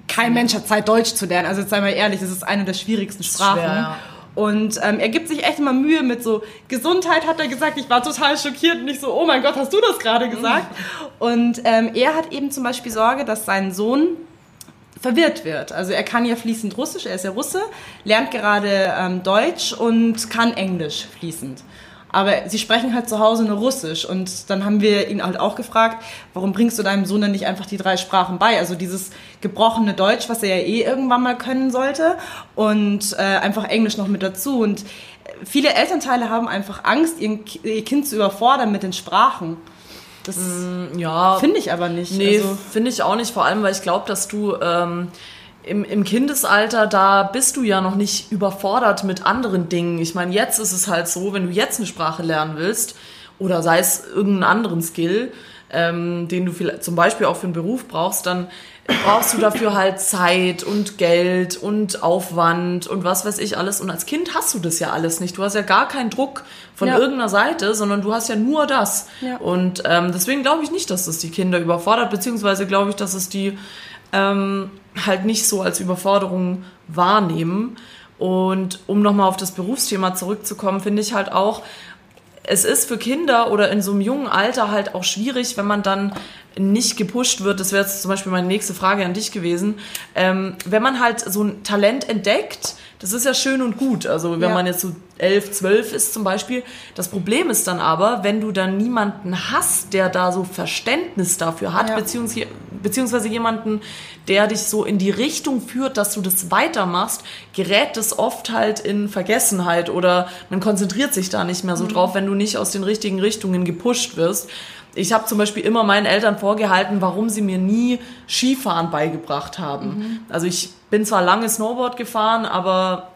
kein Mensch hat Zeit, Deutsch zu lernen. Also jetzt sei mal ehrlich, es ist eine der schwierigsten Sprachen. schwer, ja. Und ähm, er gibt sich echt immer Mühe mit so Gesundheit, hat er gesagt. Ich war total schockiert und ich so, oh mein Gott, hast du das gerade gesagt? Und ähm, er hat eben zum Beispiel Sorge, dass sein Sohn verwirrt wird. Also er kann ja fließend Russisch, er ist ja Russe, lernt gerade ähm, Deutsch und kann Englisch fließend. Aber sie sprechen halt zu Hause nur Russisch und dann haben wir ihn halt auch gefragt, warum bringst du deinem Sohn denn nicht einfach die drei Sprachen bei? Also dieses gebrochene Deutsch, was er ja eh irgendwann mal können sollte und äh, einfach Englisch noch mit dazu. Und viele Elternteile haben einfach Angst, ihr Kind zu überfordern mit den Sprachen. Das ja. finde ich aber nicht. Nee, Also, finde ich auch nicht, vor allem, weil ich glaube, dass du ähm, im, im Kindesalter, da bist du ja noch nicht überfordert mit anderen Dingen. Ich meine, jetzt ist es halt so, wenn du jetzt eine Sprache lernen willst, oder sei es irgendeinen anderen Skill, ähm, den du vielleicht zum Beispiel auch für einen Beruf brauchst, dann brauchst du dafür halt Zeit und Geld und Aufwand und was weiß ich alles. Und als Kind hast du das ja alles nicht. Du hast ja gar keinen Druck von Ja. irgendeiner Seite, sondern du hast ja nur das. Ja. Und ähm, deswegen glaube ich nicht, dass das die Kinder überfordert, beziehungsweise glaube ich, dass es die ähm, halt nicht so als Überforderung wahrnehmen. Und um nochmal auf das Berufsthema zurückzukommen, finde ich halt auch, es ist für Kinder oder in so einem jungen Alter halt auch schwierig, wenn man dann nicht gepusht wird. Das wäre jetzt zum Beispiel meine nächste Frage an dich gewesen. Ähm, wenn man halt so ein Talent entdeckt, das ist ja schön und gut. Also wenn Ja. man jetzt so elf, zwölf ist zum Beispiel. Das Problem ist dann aber, wenn du dann niemanden hast, der da so Verständnis dafür hat, Ja. beziehungsweise, beziehungsweise jemanden, der dich so in die Richtung führt, dass du das weitermachst, gerät es oft halt in Vergessenheit oder man konzentriert sich da nicht mehr so drauf, wenn du nicht aus den richtigen Richtungen gepusht wirst. Ich habe zum Beispiel immer meinen Eltern vorgehalten, warum sie mir nie Skifahren beigebracht haben. Also ich bin zwar lange Snowboard gefahren, aber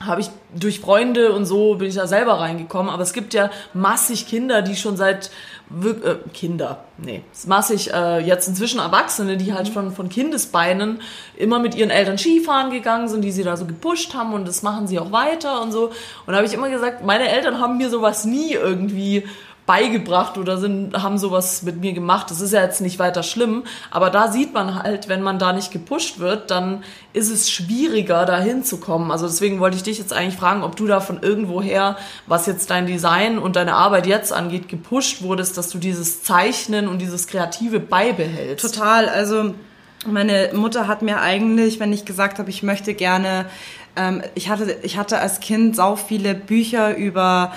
habe ich durch Freunde und so bin ich da selber reingekommen. Aber es gibt ja massig Kinder, die schon seit äh, Kinder, nee, massig äh, jetzt inzwischen Erwachsene, die halt von, von Kindesbeinen immer mit ihren Eltern Skifahren gegangen sind, die sie da so gepusht haben und das machen sie auch weiter und so. Und da habe ich immer gesagt, meine Eltern haben mir sowas nie irgendwie beigebracht oder sind, haben sowas mit mir gemacht. Das ist ja jetzt nicht weiter schlimm, aber da sieht man halt, wenn man da nicht gepusht wird, dann ist es schwieriger, da hinzukommen. Also deswegen wollte ich dich jetzt eigentlich fragen, ob du da von irgendwoher, was jetzt dein Design und deine Arbeit jetzt angeht, gepusht wurdest, dass du dieses Zeichnen und dieses Kreative beibehältst. Total. Also meine Mutter hat mir eigentlich, wenn ich gesagt habe, ich möchte gerne ähm, ich, hatte, ich hatte als Kind sau viele Bücher über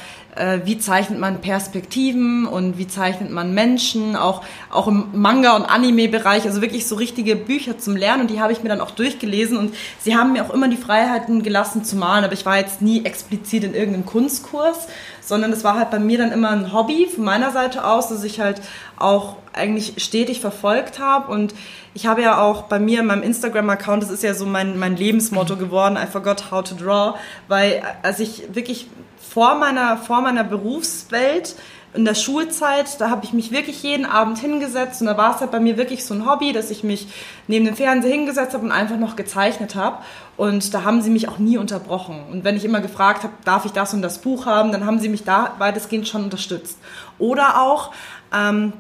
wie zeichnet man Perspektiven und wie zeichnet man Menschen, auch, auch im Manga- und Anime-Bereich, also wirklich so richtige Bücher zum Lernen. Und die habe ich mir dann auch durchgelesen und sie haben mir auch immer die Freiheiten gelassen zu malen, aber ich war jetzt nie explizit in irgendeinem Kunstkurs, sondern es war halt bei mir dann immer ein Hobby von meiner Seite aus, dass ich halt auch eigentlich stetig verfolgt habe. Und ich habe ja auch bei mir in meinem Instagram-Account, das ist ja so mein, mein Lebensmotto geworden, I forgot how to draw, weil als ich wirklich vor meiner, vor meiner Berufswelt, in der Schulzeit, da habe ich mich wirklich jeden Abend hingesetzt und da war es halt bei mir wirklich so ein Hobby, dass ich mich neben dem Fernseher hingesetzt habe und einfach noch gezeichnet habe. Und da haben sie mich auch nie unterbrochen. Und wenn ich immer gefragt habe, darf ich das und das Buch haben, dann haben sie mich da weitestgehend schon unterstützt. Oder auch, ähm,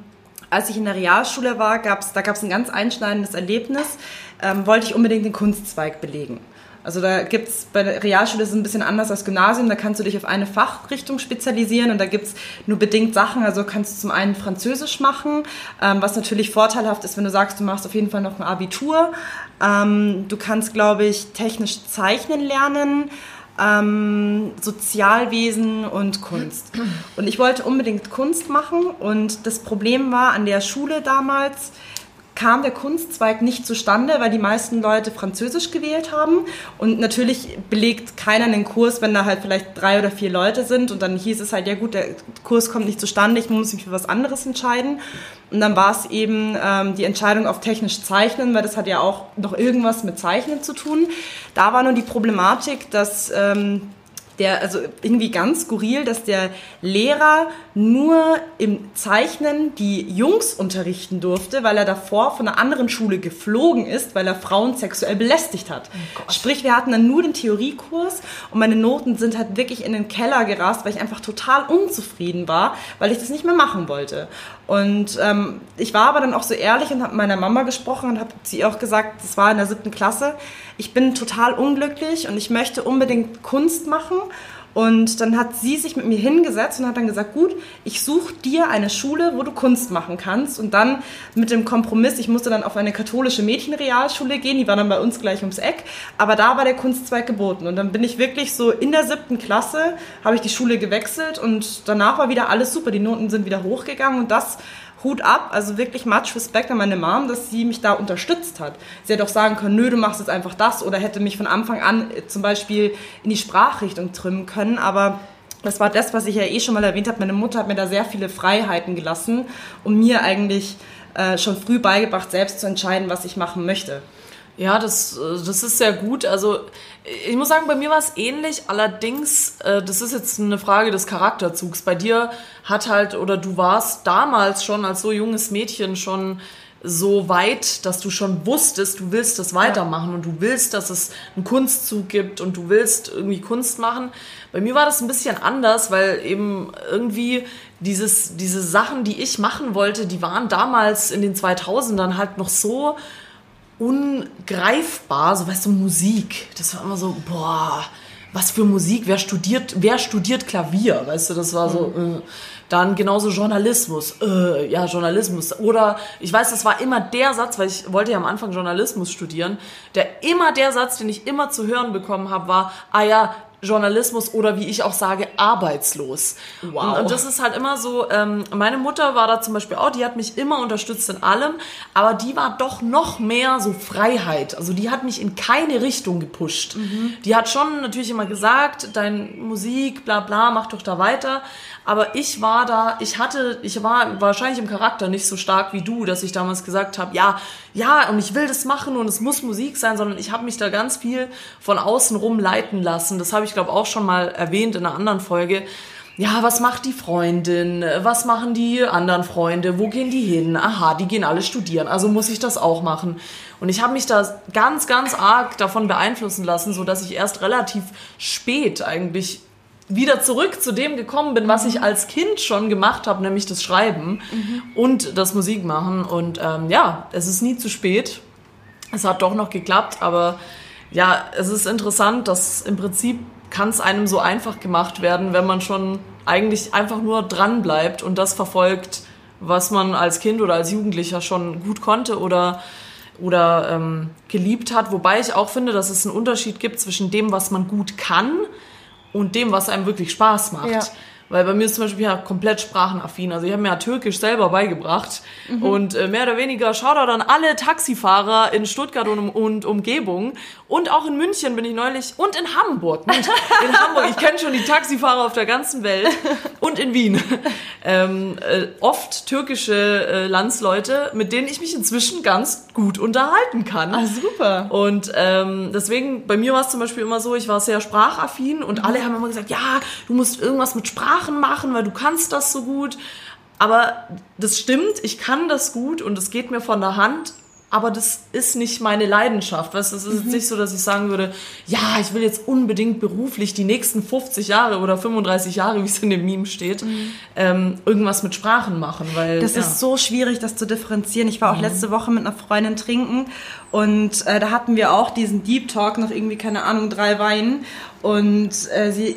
als ich in der Realschule war, gab's, da gab es ein ganz einschneidendes Erlebnis, ähm, wollte ich unbedingt den Kunstzweig belegen. Also da gibt's bei der Realschule ist es ein bisschen anders als Gymnasium, da kannst du dich auf eine Fachrichtung spezialisieren und da gibt's nur bedingt Sachen. Also kannst du zum einen Französisch machen, ähm, was natürlich vorteilhaft ist, wenn du sagst, du machst auf jeden Fall noch ein Abitur. Ähm, du kannst, glaube ich, technisch zeichnen lernen. Ähm, Sozialwesen und Kunst. Und ich wollte unbedingt Kunst machen und das Problem war an der Schule damals, kam der Kunstzweig nicht zustande, weil die meisten Leute Französisch gewählt haben. Und natürlich belegt keiner einen Kurs, wenn da halt vielleicht drei oder vier Leute sind. Und dann hieß es halt, ja gut, der Kurs kommt nicht zustande, ich muss mich für was anderes entscheiden. Und dann war es eben ähm, die Entscheidung auf technisch Zeichnen, weil das hat ja auch noch irgendwas mit Zeichnen zu tun. Da war nur die Problematik, dass... Ähm, der, also irgendwie ganz skurril, dass der Lehrer nur im Zeichnen die Jungs unterrichten durfte, weil er davor von einer anderen Schule geflogen ist, weil er Frauen sexuell belästigt hat. Oh Sprich, wir hatten dann nur den Theoriekurs und meine Noten sind halt wirklich in den Keller gerast, weil ich einfach total unzufrieden war, weil ich das nicht mehr machen wollte. Und ähm, ich war aber dann auch so ehrlich und habe mit meiner Mama gesprochen und habe sie auch gesagt, das war in der siebten Klasse, ich bin total unglücklich und ich möchte unbedingt Kunst machen und dann hat sie sich mit mir hingesetzt und hat dann gesagt, gut, ich suche dir eine Schule, wo du Kunst machen kannst. Und dann mit dem Kompromiss, ich musste dann auf eine katholische Mädchenrealschule gehen, die war dann bei uns gleich ums Eck, aber da war der Kunstzweig geboten. Und dann bin ich wirklich so in der siebten Klasse, habe ich die Schule gewechselt und danach war wieder alles super. Die Noten sind wieder hochgegangen und das Hut ab, also wirklich much respect an meine Mom, dass sie mich da unterstützt hat. Sie hätte auch sagen können, nö, du machst jetzt einfach das oder hätte mich von Anfang an äh, zum Beispiel in die Sprachrichtung trimmen können, aber das war das, was ich ja eh schon mal erwähnt habe. Meine Mutter hat mir da sehr viele Freiheiten gelassen und mir eigentlich äh, schon früh beigebracht, selbst zu entscheiden, was ich machen möchte. Ja, das, äh, das ist sehr gut. Also ich muss sagen, bei mir war es ähnlich. Allerdings, äh, das ist jetzt eine Frage des Charakterzugs. Bei dir hat halt, oder du warst damals schon als so junges Mädchen schon so weit, dass du schon wusstest, du willst das weitermachen und du willst, dass es einen Kunstzug gibt und du willst irgendwie Kunst machen. Bei mir war das ein bisschen anders, weil eben irgendwie dieses, diese Sachen, die ich machen wollte, die waren damals in den 2000ern halt noch so ungreifbar, so weißt du, Musik. Das war immer so, boah, was für Musik, wer studiert, wer studiert Klavier, weißt du, das war so, mhm. äh. dann genauso Journalismus, äh, ja, Journalismus. Oder ich weiß, das war immer der Satz, weil ich wollte ja am Anfang Journalismus studieren, der immer der Satz, den ich immer zu hören bekommen habe, war, ah ja, Journalismus oder wie ich auch sage, arbeitslos. Wow. Und, das ist halt immer so, ähm, meine Mutter war da zum Beispiel auch, die hat mich immer unterstützt in allem, aber die war doch noch mehr so Freiheit. Also die hat mich in keine Richtung gepusht. Mhm. Die hat schon natürlich immer gesagt, dein Musik, bla bla, mach doch da weiter. Aber ich war da, ich hatte, ich war wahrscheinlich im Charakter nicht so stark wie du, dass ich damals gesagt habe, ja, ja, und ich will das machen und es muss Musik sein, sondern ich habe mich da ganz viel von außen rum leiten lassen. Das habe ich glaube auch schon mal erwähnt in einer anderen Folge. Ja, was macht die Freundin? Was machen die anderen Freunde? Wo gehen die hin? Aha, die gehen alle studieren. Also muss ich das auch machen. Und ich habe mich da ganz, ganz arg davon beeinflussen lassen, so dass ich erst relativ spät eigentlich wieder zurück zu dem gekommen bin, was ich als Kind schon gemacht habe, nämlich das Schreiben und das Musikmachen. Und ähm, ja, es ist nie zu spät. Es hat doch noch geklappt, aber ja, es ist interessant, dass im Prinzip kann es einem so einfach gemacht werden, wenn man schon eigentlich einfach nur dran bleibt und das verfolgt, was man als Kind oder als Jugendlicher schon gut konnte oder oder ähm, geliebt hat. Wobei ich auch finde, dass es einen Unterschied gibt zwischen dem, was man gut kann und dem, was einem wirklich Spaß macht. Ja. Weil bei mir ist zum Beispiel ja komplett sprachenaffin. Also ich habe mir ja Türkisch selber beigebracht. Und äh, mehr oder weniger Shoutout an alle Taxifahrer in Stuttgart und, und Umgebung. Und auch in München bin ich neulich. Und in Hamburg. Mensch, in Hamburg. Ich kenne schon die Taxifahrer auf der ganzen Welt. Und in Wien. Ähm, äh, oft türkische äh, Landsleute, mit denen ich mich inzwischen ganz gut unterhalten kann. Ah, super. Und ähm, deswegen, bei mir war es zum Beispiel immer so, ich war sehr sprachaffin und alle haben immer gesagt, ja, du musst irgendwas mit Sprachen machen, weil du kannst das so gut. Aber das stimmt, ich kann das gut und es geht mir von der Hand, aber das ist nicht meine Leidenschaft. Weißt, es ist jetzt nicht so, dass ich sagen würde, ja, ich will jetzt unbedingt beruflich die nächsten 50 Jahre oder 35 Jahre, wie es in dem Meme steht, ähm, irgendwas mit Sprachen machen. Weil, Das ja. ist so schwierig, das zu differenzieren. Ich war auch letzte Woche mit einer Freundin trinken und äh, da hatten wir auch diesen Deep Talk nach irgendwie, keine Ahnung, drei Weinen. Und äh, sie,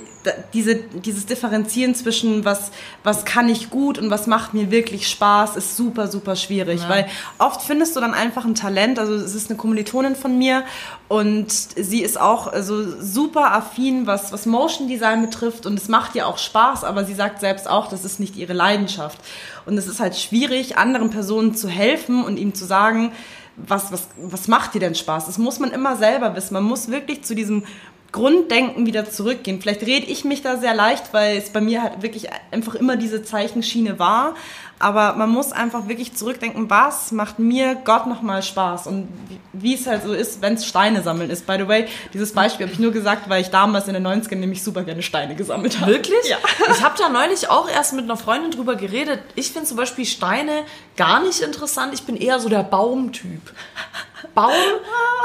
diese, dieses Differenzieren zwischen was, was kann ich gut und was macht mir wirklich Spaß, ist super, super schwierig. Weil oft findest du dann einfach ein Talent. Also es ist eine Kommilitonin von mir und sie ist auch also super affin, was, was Motion Design betrifft und es macht ihr auch Spaß, aber sie sagt selbst auch, das ist nicht ihre Leidenschaft. Und es ist halt schwierig, anderen Personen zu helfen und ihm zu sagen, was, was, was macht dir denn Spaß? Das muss man immer selber wissen. Man muss wirklich zu diesem Grunddenken wieder zurückgehen. Vielleicht rede ich mich da sehr leicht, weil es bei mir halt wirklich einfach immer diese Zeichenschiene war. Aber man muss einfach wirklich zurückdenken, was macht mir Gott nochmal Spaß? Und wie- es halt so ist, wenn es Steine sammeln ist. By the way, dieses Beispiel habe ich nur gesagt, weil ich damals in den 90ern nämlich super gerne Steine gesammelt habe. Wirklich? Ja. Ich habe da neulich auch erst mit einer Freundin drüber geredet. Ich finde zum Beispiel Steine gar nicht interessant. Ich bin eher so der Baumtyp. Baum,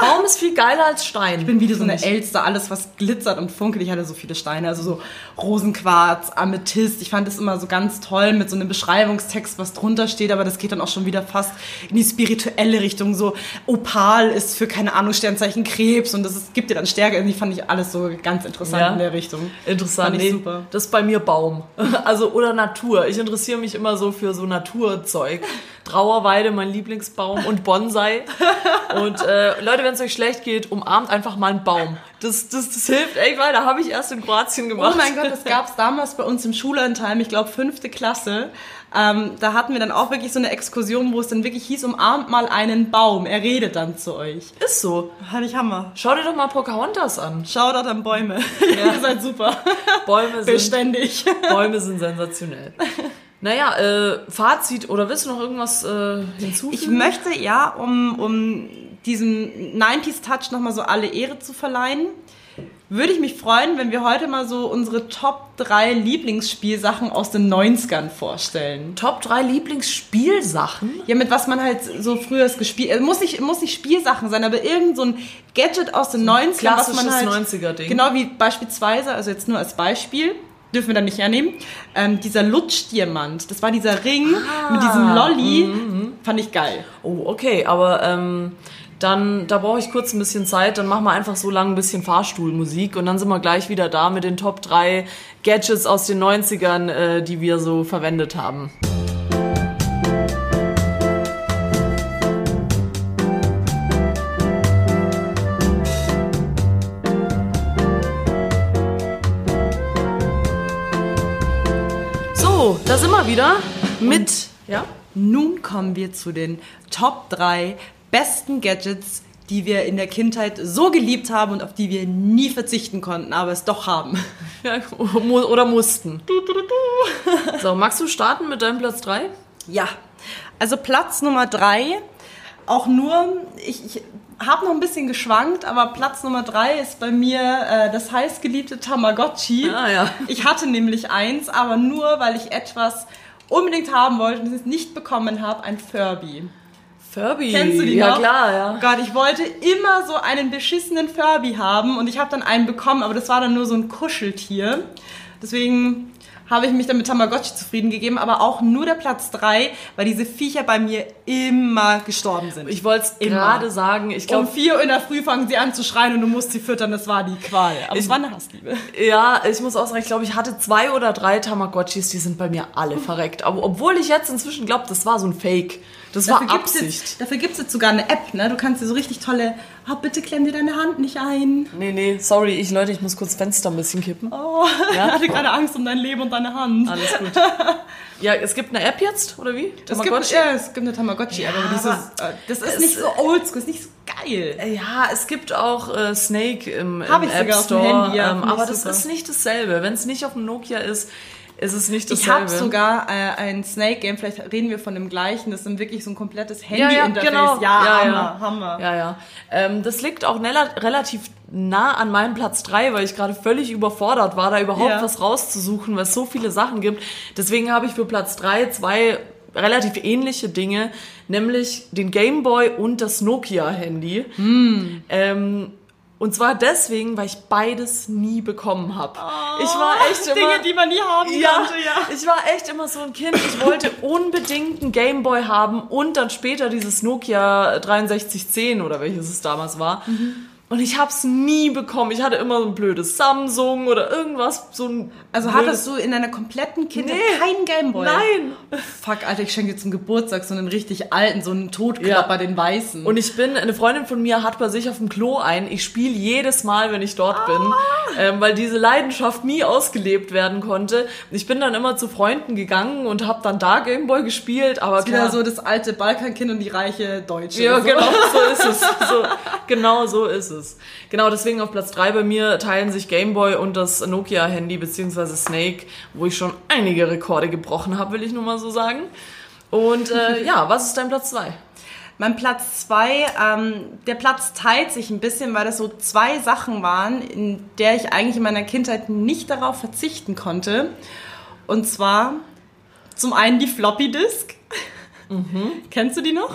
Baum ist viel geiler als Stein. Ich bin wie so eine ich. Elster, alles was glitzert und funkelt. Ich hatte so viele Steine, also so Rosenquarz, Amethyst. Ich fand das immer so ganz toll mit so einem Beschreibungstext, was drunter steht, aber das geht dann auch schon wieder fast in die spirituelle Richtung. So Opal ist für, keine Ahnung, Sternzeichen Krebs und das ist, gibt dir dann Stärke. Irgendwie fand ich alles so ganz interessant Ja. in der Richtung. Interessant. Nee, super. Das ist bei mir Baum. Also, oder Natur. Ich interessiere mich immer so für so Naturzeug. Trauerweide, mein Lieblingsbaum und Bonsai. Und äh, Leute, wenn es euch schlecht geht, umarmt einfach mal einen Baum. Das, das, das hilft echt weiter. Habe ich erst in Kroatien gemacht. Oh mein Gott, das gab es damals bei uns im Schullandheim, ich glaube fünfte Klasse. Ähm, da hatten wir dann auch wirklich so eine Exkursion, wo es dann wirklich hieß, umarmt mal einen Baum, er redet dann zu euch. Ist so. Hatte ich Hammer. Schau dir doch mal Pocahontas an. Shoutout an Bäume. Ihr seid super. Bäume sind, Beständig. Bäume sind sensationell. Naja, äh, Fazit oder willst du noch irgendwas äh, hinzufügen? Ich möchte ja, um, um diesem 90s-Touch nochmal so alle Ehre zu verleihen, würde ich mich freuen, wenn wir heute mal so unsere Top 3 Lieblingsspielsachen aus den 90ern vorstellen. Top 3 Lieblingsspielsachen. Ja, mit was man halt so früher gespielt also muss nicht muss nicht Spielsachen sein, aber irgend so ein Gadget aus den 90ern, was man halt klassisches 90er-Ding. Genau wie beispielsweise, also jetzt nur als Beispiel, dürfen wir dann nicht hernehmen, ähm, dieser Lutschdiamant, das war dieser Ring Ah. mit diesem Lolli, Mhm, fand ich geil. Oh, okay, aber ähm, dann, da brauche ich kurz ein bisschen Zeit, dann machen wir einfach so lange ein bisschen Fahrstuhlmusik und dann sind wir gleich wieder da mit den Top 3 Gadgets aus den 90ern, äh, die wir so verwendet haben. Wieder mit, ja? Nun kommen wir zu den Top 3 besten Gadgets, die wir in der Kindheit so geliebt haben und auf die wir nie verzichten konnten, aber es doch haben. ja oder mussten. So, magst du starten mit deinem Platz 3? Ja, also Platz Nummer 3, auch nur, ich, ich habe noch ein bisschen geschwankt, aber Platz Nummer drei ist bei mir äh, das heißgeliebte Tamagotchi. Ah, ja. Ich hatte nämlich eins, aber nur, weil ich etwas unbedingt haben wollte und es nicht bekommen habe, ein Furby. Furby. Kennst du die ja, noch? klar, ja. Gott, ich wollte immer so einen beschissenen Furby haben und ich habe dann einen bekommen, aber das war dann nur so ein Kuscheltier. Deswegen habe ich mich dann mit Tamagotchi zufrieden gegeben, aber auch nur der Platz 3, weil diese Viecher bei mir immer gestorben sind. Ich wollte es gerade sagen. Ich um glaube, 4 Uhr in der Früh fangen sie an zu schreien und du musst sie füttern, das war die Qual. Aber es war eine Hassliebe. ja, ich muss auch sagen, ich glaube, ich hatte zwei oder drei Tamagotchis, die sind bei mir alle verreckt. Aber obwohl ich jetzt inzwischen glaube, das war so ein Fake. Das war gibt's Absicht. jetzt, dafür gibt es jetzt sogar eine App, ne? Du kannst dir so richtig tolle, oh, bitte klemm dir deine Hand nicht ein. Nee, nee, sorry, ich Leute, ich muss kurz Fenster ein bisschen kippen. Oh, Ja? ich hatte gerade Angst um dein Leben und deine Hand. Alles gut. Ja, es gibt eine App jetzt, oder wie? Es gibt, ja, es gibt eine Tamagotchi, Ja, aber, dieses, aber äh, das ist nicht so oldschool, ist nicht so geil. Ja, es gibt auch äh, Snake im, Hab im ich App Store, Handy, ja, ähm, aber das super. ist nicht dasselbe. Wenn es nicht auf dem Nokia ist, ist es nicht Ich dasselbe. habe sogar äh, ein Snake-Game, vielleicht reden wir von dem gleichen, das ist wirklich so ein komplettes ja, ja, Handy-Interface. genau. Ja, ja, Hammer, ja. Hammer. Ja, ja. Ähm, das liegt auch relativ nah an meinem Platz 3, weil ich gerade völlig überfordert war, da überhaupt Ja. was rauszusuchen, weil es so viele Sachen gibt. Deswegen habe ich für Platz 3 zwei relativ ähnliche Dinge, nämlich den Gameboy und das Nokia-Handy. Ähm, und zwar deswegen, weil ich beides nie bekommen habe. ich war echt immer... Dinge, die man nie haben Ja, konnte, ja. ich war echt immer so ein Kind. Ich wollte unbedingt einen Gameboy haben und dann später dieses Nokia 6310 oder welches es damals war. Und ich habe es nie bekommen. Ich hatte immer so ein blödes Samsung oder irgendwas. So ein Also hattest du in deiner kompletten Kindheit Nee. keinen Gameboy? Nein. Fuck, Alter, ich schenke dir zum Geburtstag so einen richtig alten, so einen Totklapper, Ja. den weißen. Und ich bin, eine Freundin von mir hat bei sich auf dem Klo ein. Ich spiele jedes Mal, wenn ich dort bin, ähm, weil diese Leidenschaft nie ausgelebt werden konnte. Ich bin dann immer zu Freunden gegangen und habe dann da Gameboy gespielt. Aber wieder klar, so das alte Balkankind und die reiche Deutsche. Ja, so. genau, so ist es. So, genau so ist es. Genau, deswegen auf Platz 3 bei mir teilen sich Gameboy und das Nokia-Handy beziehungsweise Snake, wo ich schon einige Rekorde gebrochen habe, will ich nur mal so sagen. Und äh, ja, was ist dein Platz 2? Mein Platz zwei, ähm, der Platz teilt sich ein bisschen, weil das so zwei Sachen waren, in der ich eigentlich in meiner Kindheit nicht darauf verzichten konnte. Und zwar zum einen die Floppy Disk. Kennst du die noch?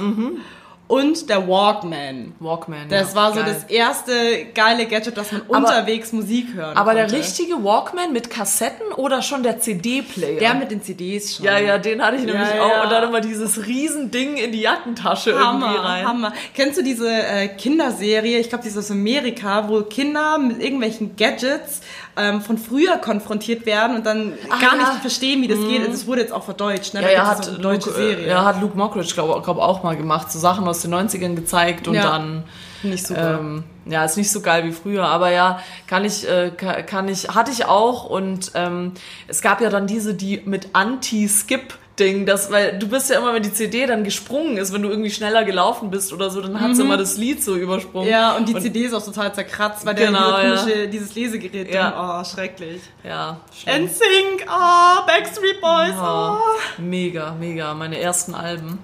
Und der Walkman. Walkman. Das ja, war so geil. das erste geile Gadget, dass man unterwegs Musik hören Aber der konnte. richtige Walkman mit Kassetten oder schon der CD-Player? Der mit den CDs schon. ja, ja, den hatte ich nämlich Ja, auch. ja. Und dann immer dieses Riesending in die Jackentasche irgendwie Hammer, rein. Hammer. Kennst du diese äh, Kinderserie, ich glaube, die ist aus Amerika, wo Kinder mit irgendwelchen Gadgets ähm, von früher konfrontiert werden und dann Ah, gar nicht ja. verstehen, wie das geht. Also, Es wurde jetzt auch verdeutscht, ne? Ja, ja, hat so Luke, Serie. äh, ja, hat Luke Mockridge, glaube glaub auch mal gemacht. So Sachen aus den 90ern gezeigt und Ja. dann Nicht super. Ähm, ja, ist nicht so geil wie früher, aber ja, kann ich, äh, ka- kann ich, hatte ich auch und ähm, es gab ja dann diese, die mit Anti-Skip Ding, das, weil du bist ja immer, wenn die CD dann gesprungen ist, wenn du irgendwie schneller gelaufen bist oder so, dann hat sie immer das Lied so übersprungen. Mhm. ja, und die CD ist auch total zerkratzt, weil Genau, der ja. komische, dieses Lesegerät Ja. drin. Oh, schrecklich. Ja, schlimm. NSYNC, oh, Backstreet Boys, Oh, oh. mega, mega, meine ersten Alben.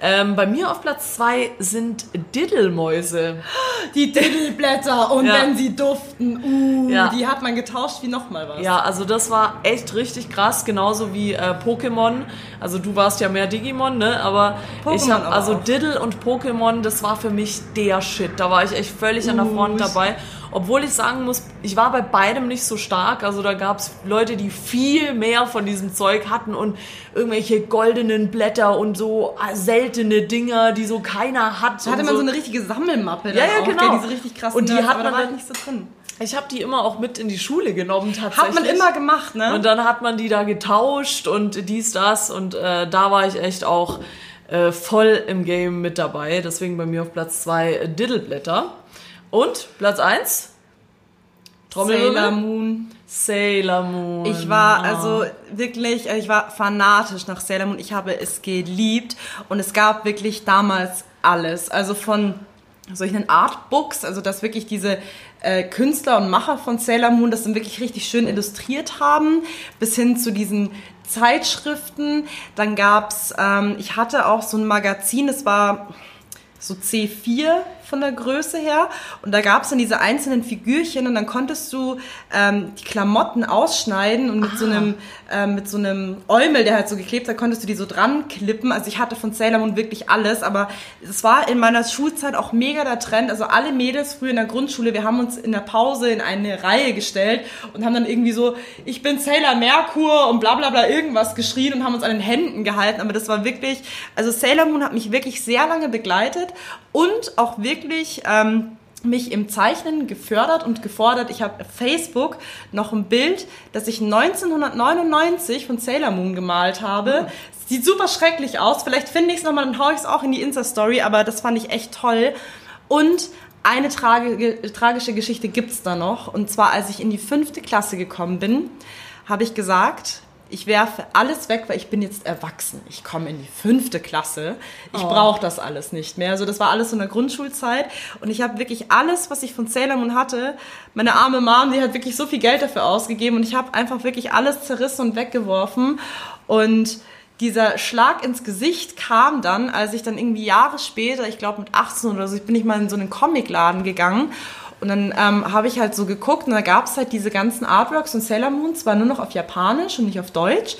Ähm, bei mir auf Platz zwei sind Diddelmäuse. Die Diddleblätter und Ja. wenn sie duften, uh, Ja. die hat man getauscht wie nochmal was. Ja, also das war echt richtig krass, genauso wie äh, Pokémon. Also du warst ja mehr Digimon, ne? Aber ich Pokémon habe aber also auch. Diddle und Pokémon, das war für mich der Shit. Da war ich echt völlig an der Front Uh, dabei. Obwohl ich sagen muss, ich war bei beidem nicht so stark. Also da gab's Leute, die viel mehr von diesem Zeug hatten und irgendwelche goldenen Blätter und so äh, seltene Dinger, die so keiner hat. Da hatte man so eine richtige Sammelmappe. Ja, ja, auch, genau. gell, Diese richtig krassen Und die Nerds, hat man ich nicht so drin. Ich habe die immer auch mit in die Schule genommen tatsächlich. Hat man immer gemacht, ne? Und dann hat man die da getauscht und dies, das. Und äh, da war ich echt auch äh, voll im Game mit dabei. Deswegen bei mir auf Platz 2 Diddleblätter. Und Platz 1? Sailor Moon. Sailor Moon. Ich war also wirklich, ich war fanatisch nach Sailor Moon. Ich habe es geliebt und es gab wirklich damals alles. Also von solchen Artbooks, also dass wirklich diese äh, Künstler und Macher von Sailor Moon das dann wirklich richtig schön illustriert haben, bis hin zu diesen Zeitschriften. Dann gab's, ähm, ich hatte auch so ein Magazin, das war so C4 von der Größe her. Und da gab es dann diese einzelnen Figürchen und dann konntest du ähm, die Klamotten ausschneiden und mit so einem ähm, mit so einem Eumel, der halt so geklebt hat, konntest du die so dran klippen. Also ich hatte von Sailor Moon wirklich alles, aber es war in meiner Schulzeit auch mega der Trend. Also alle Mädels früher in der Grundschule, wir haben uns in der Pause in eine Reihe gestellt und haben dann irgendwie so, ich bin Sailor Merkur und bla bla bla irgendwas geschrien und haben uns an den Händen gehalten. Aber das war wirklich, also Sailor Moon hat mich wirklich sehr lange begleitet und auch wirklich ähm, mich im Zeichnen gefördert und gefordert. Ich habe auf Facebook noch ein Bild, das ich 1999 von Sailor Moon gemalt habe. Oh. Sieht super schrecklich aus. Vielleicht finde ich es nochmal, dann haue ich es auch in die Insta-Story, aber das fand ich echt toll. Und eine tragische Geschichte gibt's da noch. Und zwar, als ich in die fünfte Klasse gekommen bin, habe ich gesagt, ich werfe alles weg, weil ich bin jetzt erwachsen. Ich komme in die fünfte Klasse. Ich Oh. brauche das alles nicht mehr. Also das war alles so in der Grundschulzeit. Und ich habe wirklich alles, was ich von Sailor Moon hatte, meine arme Mom, die hat wirklich so viel Geld dafür ausgegeben. Und ich habe einfach wirklich alles zerrissen und weggeworfen. Und dieser Schlag ins Gesicht kam dann, als ich dann irgendwie Jahre später, ich glaube mit 18 oder so, ich bin ich mal in so einen Comicladen gegangen und dann ähm, habe ich halt so geguckt und da gab es halt diese ganzen Artworks und Sailor Moon, zwar nur noch auf Japanisch und nicht auf Deutsch.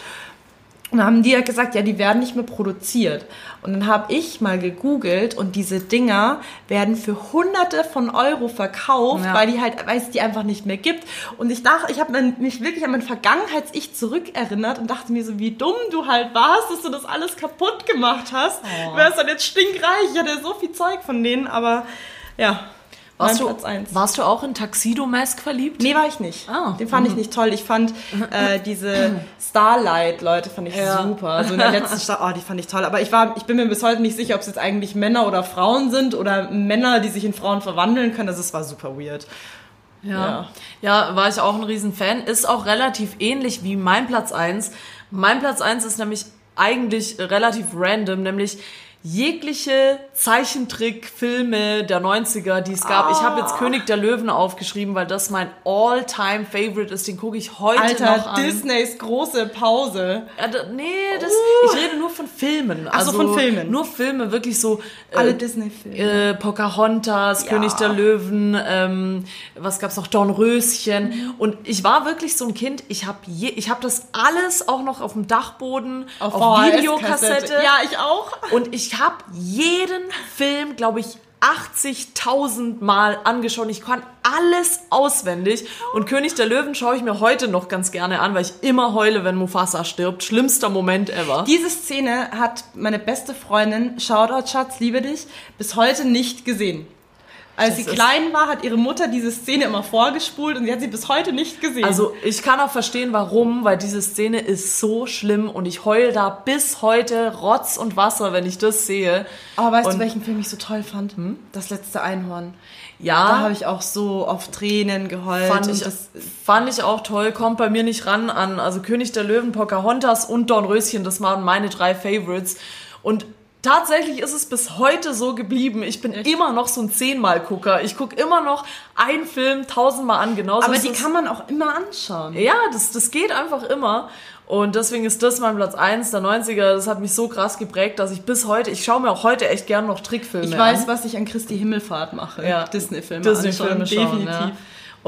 Und dann haben die halt gesagt, ja, die werden nicht mehr produziert. Und dann habe ich mal gegoogelt und diese Dinger werden für hunderte von Euro verkauft, Ja. weil die halt, weil es die einfach nicht mehr gibt. Und ich dachte, ich habe mich wirklich an mein Vergangenheits-Ich zurückerinnert und dachte mir so, wie dumm du halt warst, dass du das alles kaputt gemacht hast. Oh. Du wärst dann jetzt stinkreich. Ich hatte so viel Zeug von denen, aber ja. Warst mein du, Platz eins. warst du auch in Tuxedo Mask verliebt? Nee, war ich nicht. Ah. Den fand ich nicht toll. Ich fand äh, diese Starlight-Leute fand ich Ja. super. Also in der letzten Stadt, oh, die fand ich toll. Aber ich war, ich bin mir bis heute nicht sicher, ob es jetzt eigentlich Männer oder Frauen sind oder Männer, die sich in Frauen verwandeln können. Also es war super weird. Ja. ja, war ich auch ein Riesenfan. Ist auch relativ ähnlich wie mein Platz 1. Mein Platz 1 ist nämlich eigentlich relativ random, nämlich jegliche Zeichentrickfilme der 90er, die es gab. Ich habe jetzt König der Löwen aufgeschrieben, weil das mein all-time Favorite ist. Den gucke ich heute noch Alter, an. Disneys große Pause. Ja, da, nee, das, ich rede nur von Filmen. Ach so, von Filmen. Nur Filme, wirklich so. äh, Alle Disney-Filme. äh, Pocahontas, Ja. König der Löwen, ähm, was gab's noch, Dornröschen. Und ich war wirklich so ein Kind, ich habe ich das alles auch noch auf dem Dachboden, auf, VHS-Kassette. Videokassette. Ja, ich auch. Und ich habe jeden Film, glaube ich, 80.000 Mal angeschaut. Ich kann alles auswendig. Und König der Löwen schaue ich mir heute noch ganz gerne an, weil ich immer heule, wenn Mufasa stirbt. Schlimmster Moment ever. Diese Szene hat meine beste Freundin, Shoutout Schatz, liebe dich, bis heute nicht gesehen. Als Das sie klein war, hat ihre Mutter diese Szene immer vorgespult und sie hat sie bis heute nicht gesehen. Also ich kann auch verstehen, warum, weil diese Szene ist so schlimm und ich heul da bis heute Rotz und Wasser, wenn ich das sehe. Aber weißt Und- du, welchen Film ich so toll fand? Das letzte Einhorn. Da Ja, habe ich auch so auf Tränen geheult. fand ich, fand ich auch toll, kommt bei mir nicht ran an, also König der Löwen, Pocahontas und Dornröschen, das waren meine drei Favorites. Und tatsächlich ist es bis heute so geblieben. Ich bin immer noch so ein Zehnmal-Gucker. Ich gucke immer noch einen Film tausendmal an, genauso aber die kann man auch immer anschauen. Ja, das, das geht einfach immer. Und deswegen ist das mein Platz 1 der 90er. Das hat mich so krass geprägt, dass ich bis heute, ich schaue mir auch heute echt gern noch Trickfilme Ich an. weiß, was ich an Christi Himmelfahrt mache. Ja. Disney-Filme Disney-Filme schauen, definitiv. ja.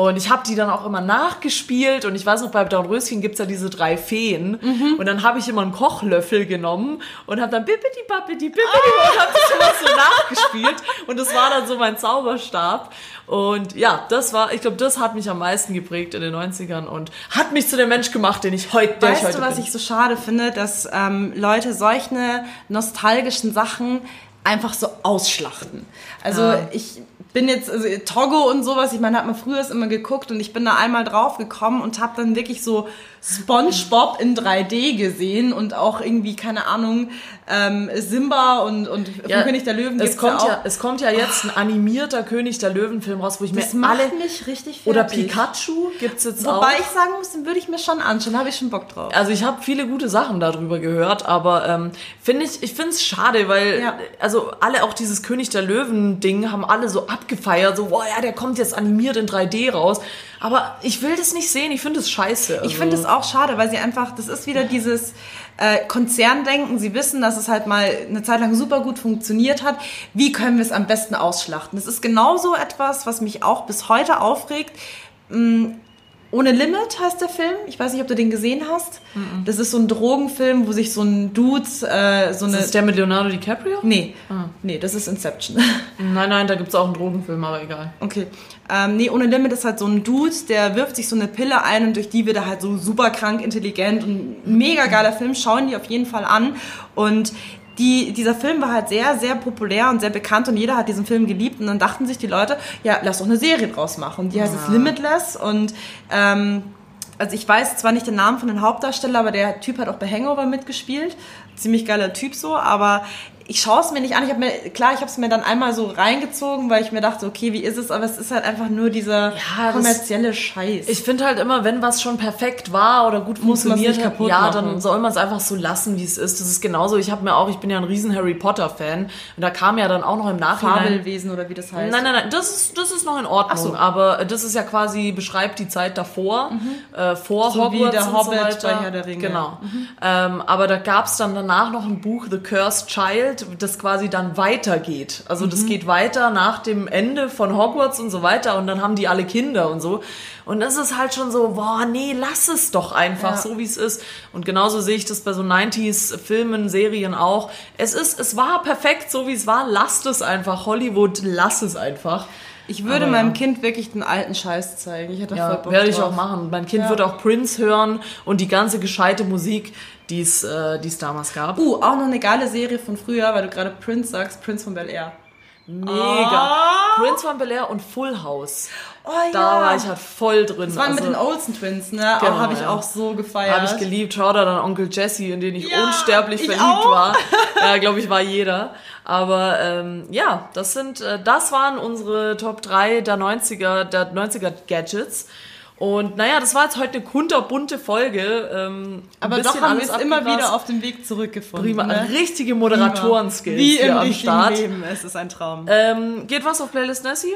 Und ich habe die dann auch immer nachgespielt und ich weiß noch, bei Dornröschen gibt's ja diese drei Feen Mhm. und dann habe ich immer einen Kochlöffel genommen und habe dann bippidi bappidi bippidi und habe das immer so nachgespielt und das war dann so mein Zauberstab und ja, das war, ich glaube, das hat mich am meisten geprägt in den 90ern und hat mich zu dem Mensch gemacht, den ich heute, der ich Weißt heute du, was bin. ich so schade finde, dass ähm, Leute solche nostalgischen Sachen einfach so ausschlachten. Also Ja. ich bin jetzt, also Togo und sowas, ich meine, hat man früher immer geguckt und ich bin da einmal drauf gekommen und habe dann wirklich so SpongeBob in 3D gesehen und auch irgendwie, keine Ahnung, ähm, Simba und, und vom König der Löwen es kommt ja ja, es kommt ja jetzt ein animierter König der Löwen Film raus, wo ich das mir macht alle mich richtig fertig. oder Pikachu gibt's jetzt auch. Wobei ich sagen muss, den würde ich mir schon anschauen, da habe ich schon Bock drauf. Also ich habe viele gute Sachen darüber gehört, aber ähm, finde ich, ich finde es schade, weil Ja. also alle auch dieses König der Löwen-Ding haben alle so abgefeiert, so, boah, ja, der kommt jetzt animiert in 3D raus. Aber ich will das nicht sehen, ich finde es scheiße. Also, Ich finde es auch schade, weil sie einfach, das ist wieder dieses äh, Konzerndenken. Sie wissen, dass es halt mal eine Zeit lang super gut funktioniert hat. Wie können wir es am besten ausschlachten? Das ist genauso etwas, was mich auch bis heute aufregt. Ohne Limit heißt der Film. Ich weiß nicht, ob du den gesehen hast. Das ist so ein Drogenfilm, wo sich so ein Dude äh, so eine. ist der mit Leonardo DiCaprio? nee, nee, das ist Inception. Nein, nein, da gibt's auch einen Drogenfilm, aber egal. Okay. Ähm, nee, ohne Limit ist halt so ein Dude, der wirft sich so eine Pille ein und durch die wird er halt so super krank intelligent und mega geiler Film. Schauen die auf jeden Fall an. Und die, dieser Film war halt sehr, sehr populär und sehr bekannt und jeder hat diesen Film geliebt. Und dann dachten sich die Leute, ja, lass doch eine Serie draus machen. Und die heißt jetzt Limitless und ähm, also ich weiß zwar nicht den Namen von den Hauptdarsteller, aber der Typ hat auch bei Hangover mitgespielt. Ziemlich geiler Typ so, aber ich schaue es mir nicht an. Ich habe mir, klar, ich habe es mir dann einmal so reingezogen, weil ich mir dachte, okay, wie ist es? Aber es ist halt einfach nur dieser das- kommerzielle Scheiß. Ich finde halt immer, wenn was schon perfekt war oder gut Muss funktioniert hat, ja, machen. dann soll man es einfach so lassen, wie es ist. Das ist genauso. Ich habe mir auch, ich bin ja ein riesen Harry Potter Fan und da kam ja dann auch noch im Nachhinein. Fabelwesen oder wie das heißt. Nein, nein, nein, das ist, das ist noch in Ordnung. So. Aber das ist ja quasi, beschreibt die Zeit davor, äh, vor Mhm. So wie Hogwarts der und Hobbit so bei Herr der Ringe. Genau. Ähm, aber da gab es dann danach noch ein Buch, The Cursed Child, das quasi dann weitergeht. Also Mhm. das geht weiter nach dem Ende von Hogwarts und so weiter und dann haben die alle Kinder und so. Und das ist halt schon so, boah, nee, lass es doch einfach Ja. so, wie es ist. Und genauso sehe ich das bei so 90s Filmen, Serien auch. Es ist, es war perfekt, so wie es war. Lasst es einfach. Hollywood, lass es einfach. Ich würde Aber meinem ja. Kind wirklich den alten Scheiß zeigen. Ich hätte voll Ja, Bock werde ich drauf. auch machen. Mein Kind Ja. wird auch Prince hören und die ganze gescheite Musik, die es äh, die es damals gab. Uh, auch noch eine geile Serie von früher, weil du gerade Prince sagst, Prince von Bel Air. Mega. Prince von Bel Air und Full House. Oh Da war ich halt voll drin. Das waren mit Also, den Olsen Twins, ne? Genau, habe ich ja. auch so gefeiert. Habe ich geliebt. Schau da dann Onkel Jesse, in den ich Ja, unsterblich ich verliebt auch. war. Ja, glaube ich, war jeder. Aber ähm, ja, das sind, äh, das waren unsere Top 3 der 90er, der 90er Gadgets. Und naja, das war jetzt heute eine kunterbunte Folge. Ähm, Aber doch haben wir es immer wieder auf dem Weg zurückgefunden. Prima, Ne? richtige Moderatoren-Skills Wie hier im am Start. Leben. Es ist ein Traum. Ähm, geht was auf Playlist Nessie?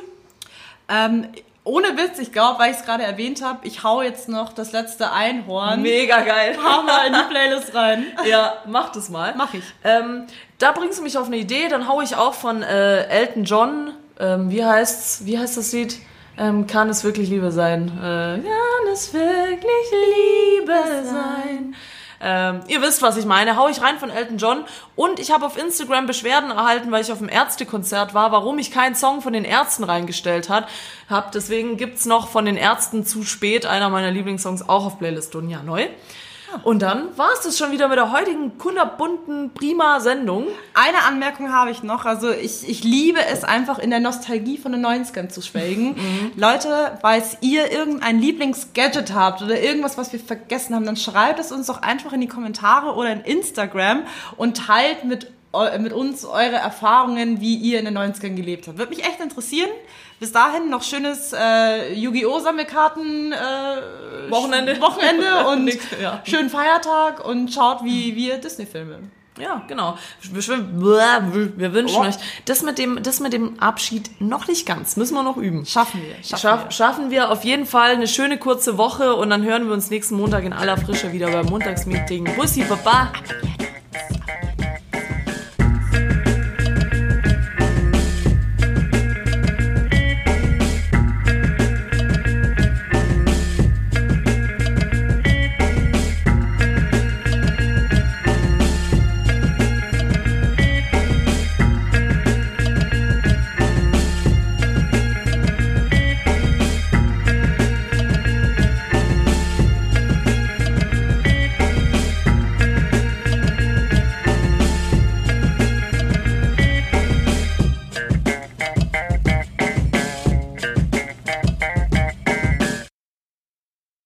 Ähm, ohne Witz, ich glaube, weil ich es gerade erwähnt habe, ich hau jetzt noch das letzte Einhorn. Mega geil. Hammer in die Playlist rein. Ja, mach das mal. Mach ich. Ähm, da bringst du mich auf eine Idee, dann hau ich auch von äh, Elton John, ähm, wie heißt's, wie heißt das Lied? Ähm, kann es wirklich Liebe sein? Äh, kann es wirklich Liebe sein? Ähm, ihr wisst, was ich meine. Hau ich rein von Elton John. Und ich habe auf Instagram Beschwerden erhalten, weil ich auf dem Ärztekonzert war, warum ich keinen Song von den Ärzten reingestellt hat, hab. Deswegen gibt's noch von den Ärzten zu spät einer meiner Lieblingssongs auch auf Playlist Dunja neu. Und dann war es das schon wieder mit der heutigen kunderbunten, prima Sendung. Eine Anmerkung habe ich noch. Also ich, ich liebe es einfach in der Nostalgie von den 90ern zu schwelgen. Leute, falls ihr irgendein Lieblingsgadget habt oder irgendwas, was wir vergessen haben, dann schreibt es uns doch einfach in die Kommentare oder in Instagram und teilt mit, mit uns eure Erfahrungen, wie ihr in den 90ern gelebt habt. Würde mich echt interessieren. Bis dahin noch schönes äh, Yu-Gi-Oh! Sammelkarten äh, Wochenende. Wochenende und Nix, ja. schönen Feiertag und schaut, wie wir Disney-Filme. Ja, genau. Wir, wünschen Oh. euch das mit, dem, das mit dem Abschied noch nicht ganz. Müssen wir noch üben. Schaffen wir. Schaffen Schaff, wir. schaffen wir auf jeden Fall eine schöne kurze Woche und dann hören wir uns nächsten Montag in aller Frische wieder beim Montagsmeeting. Bussi, Baba.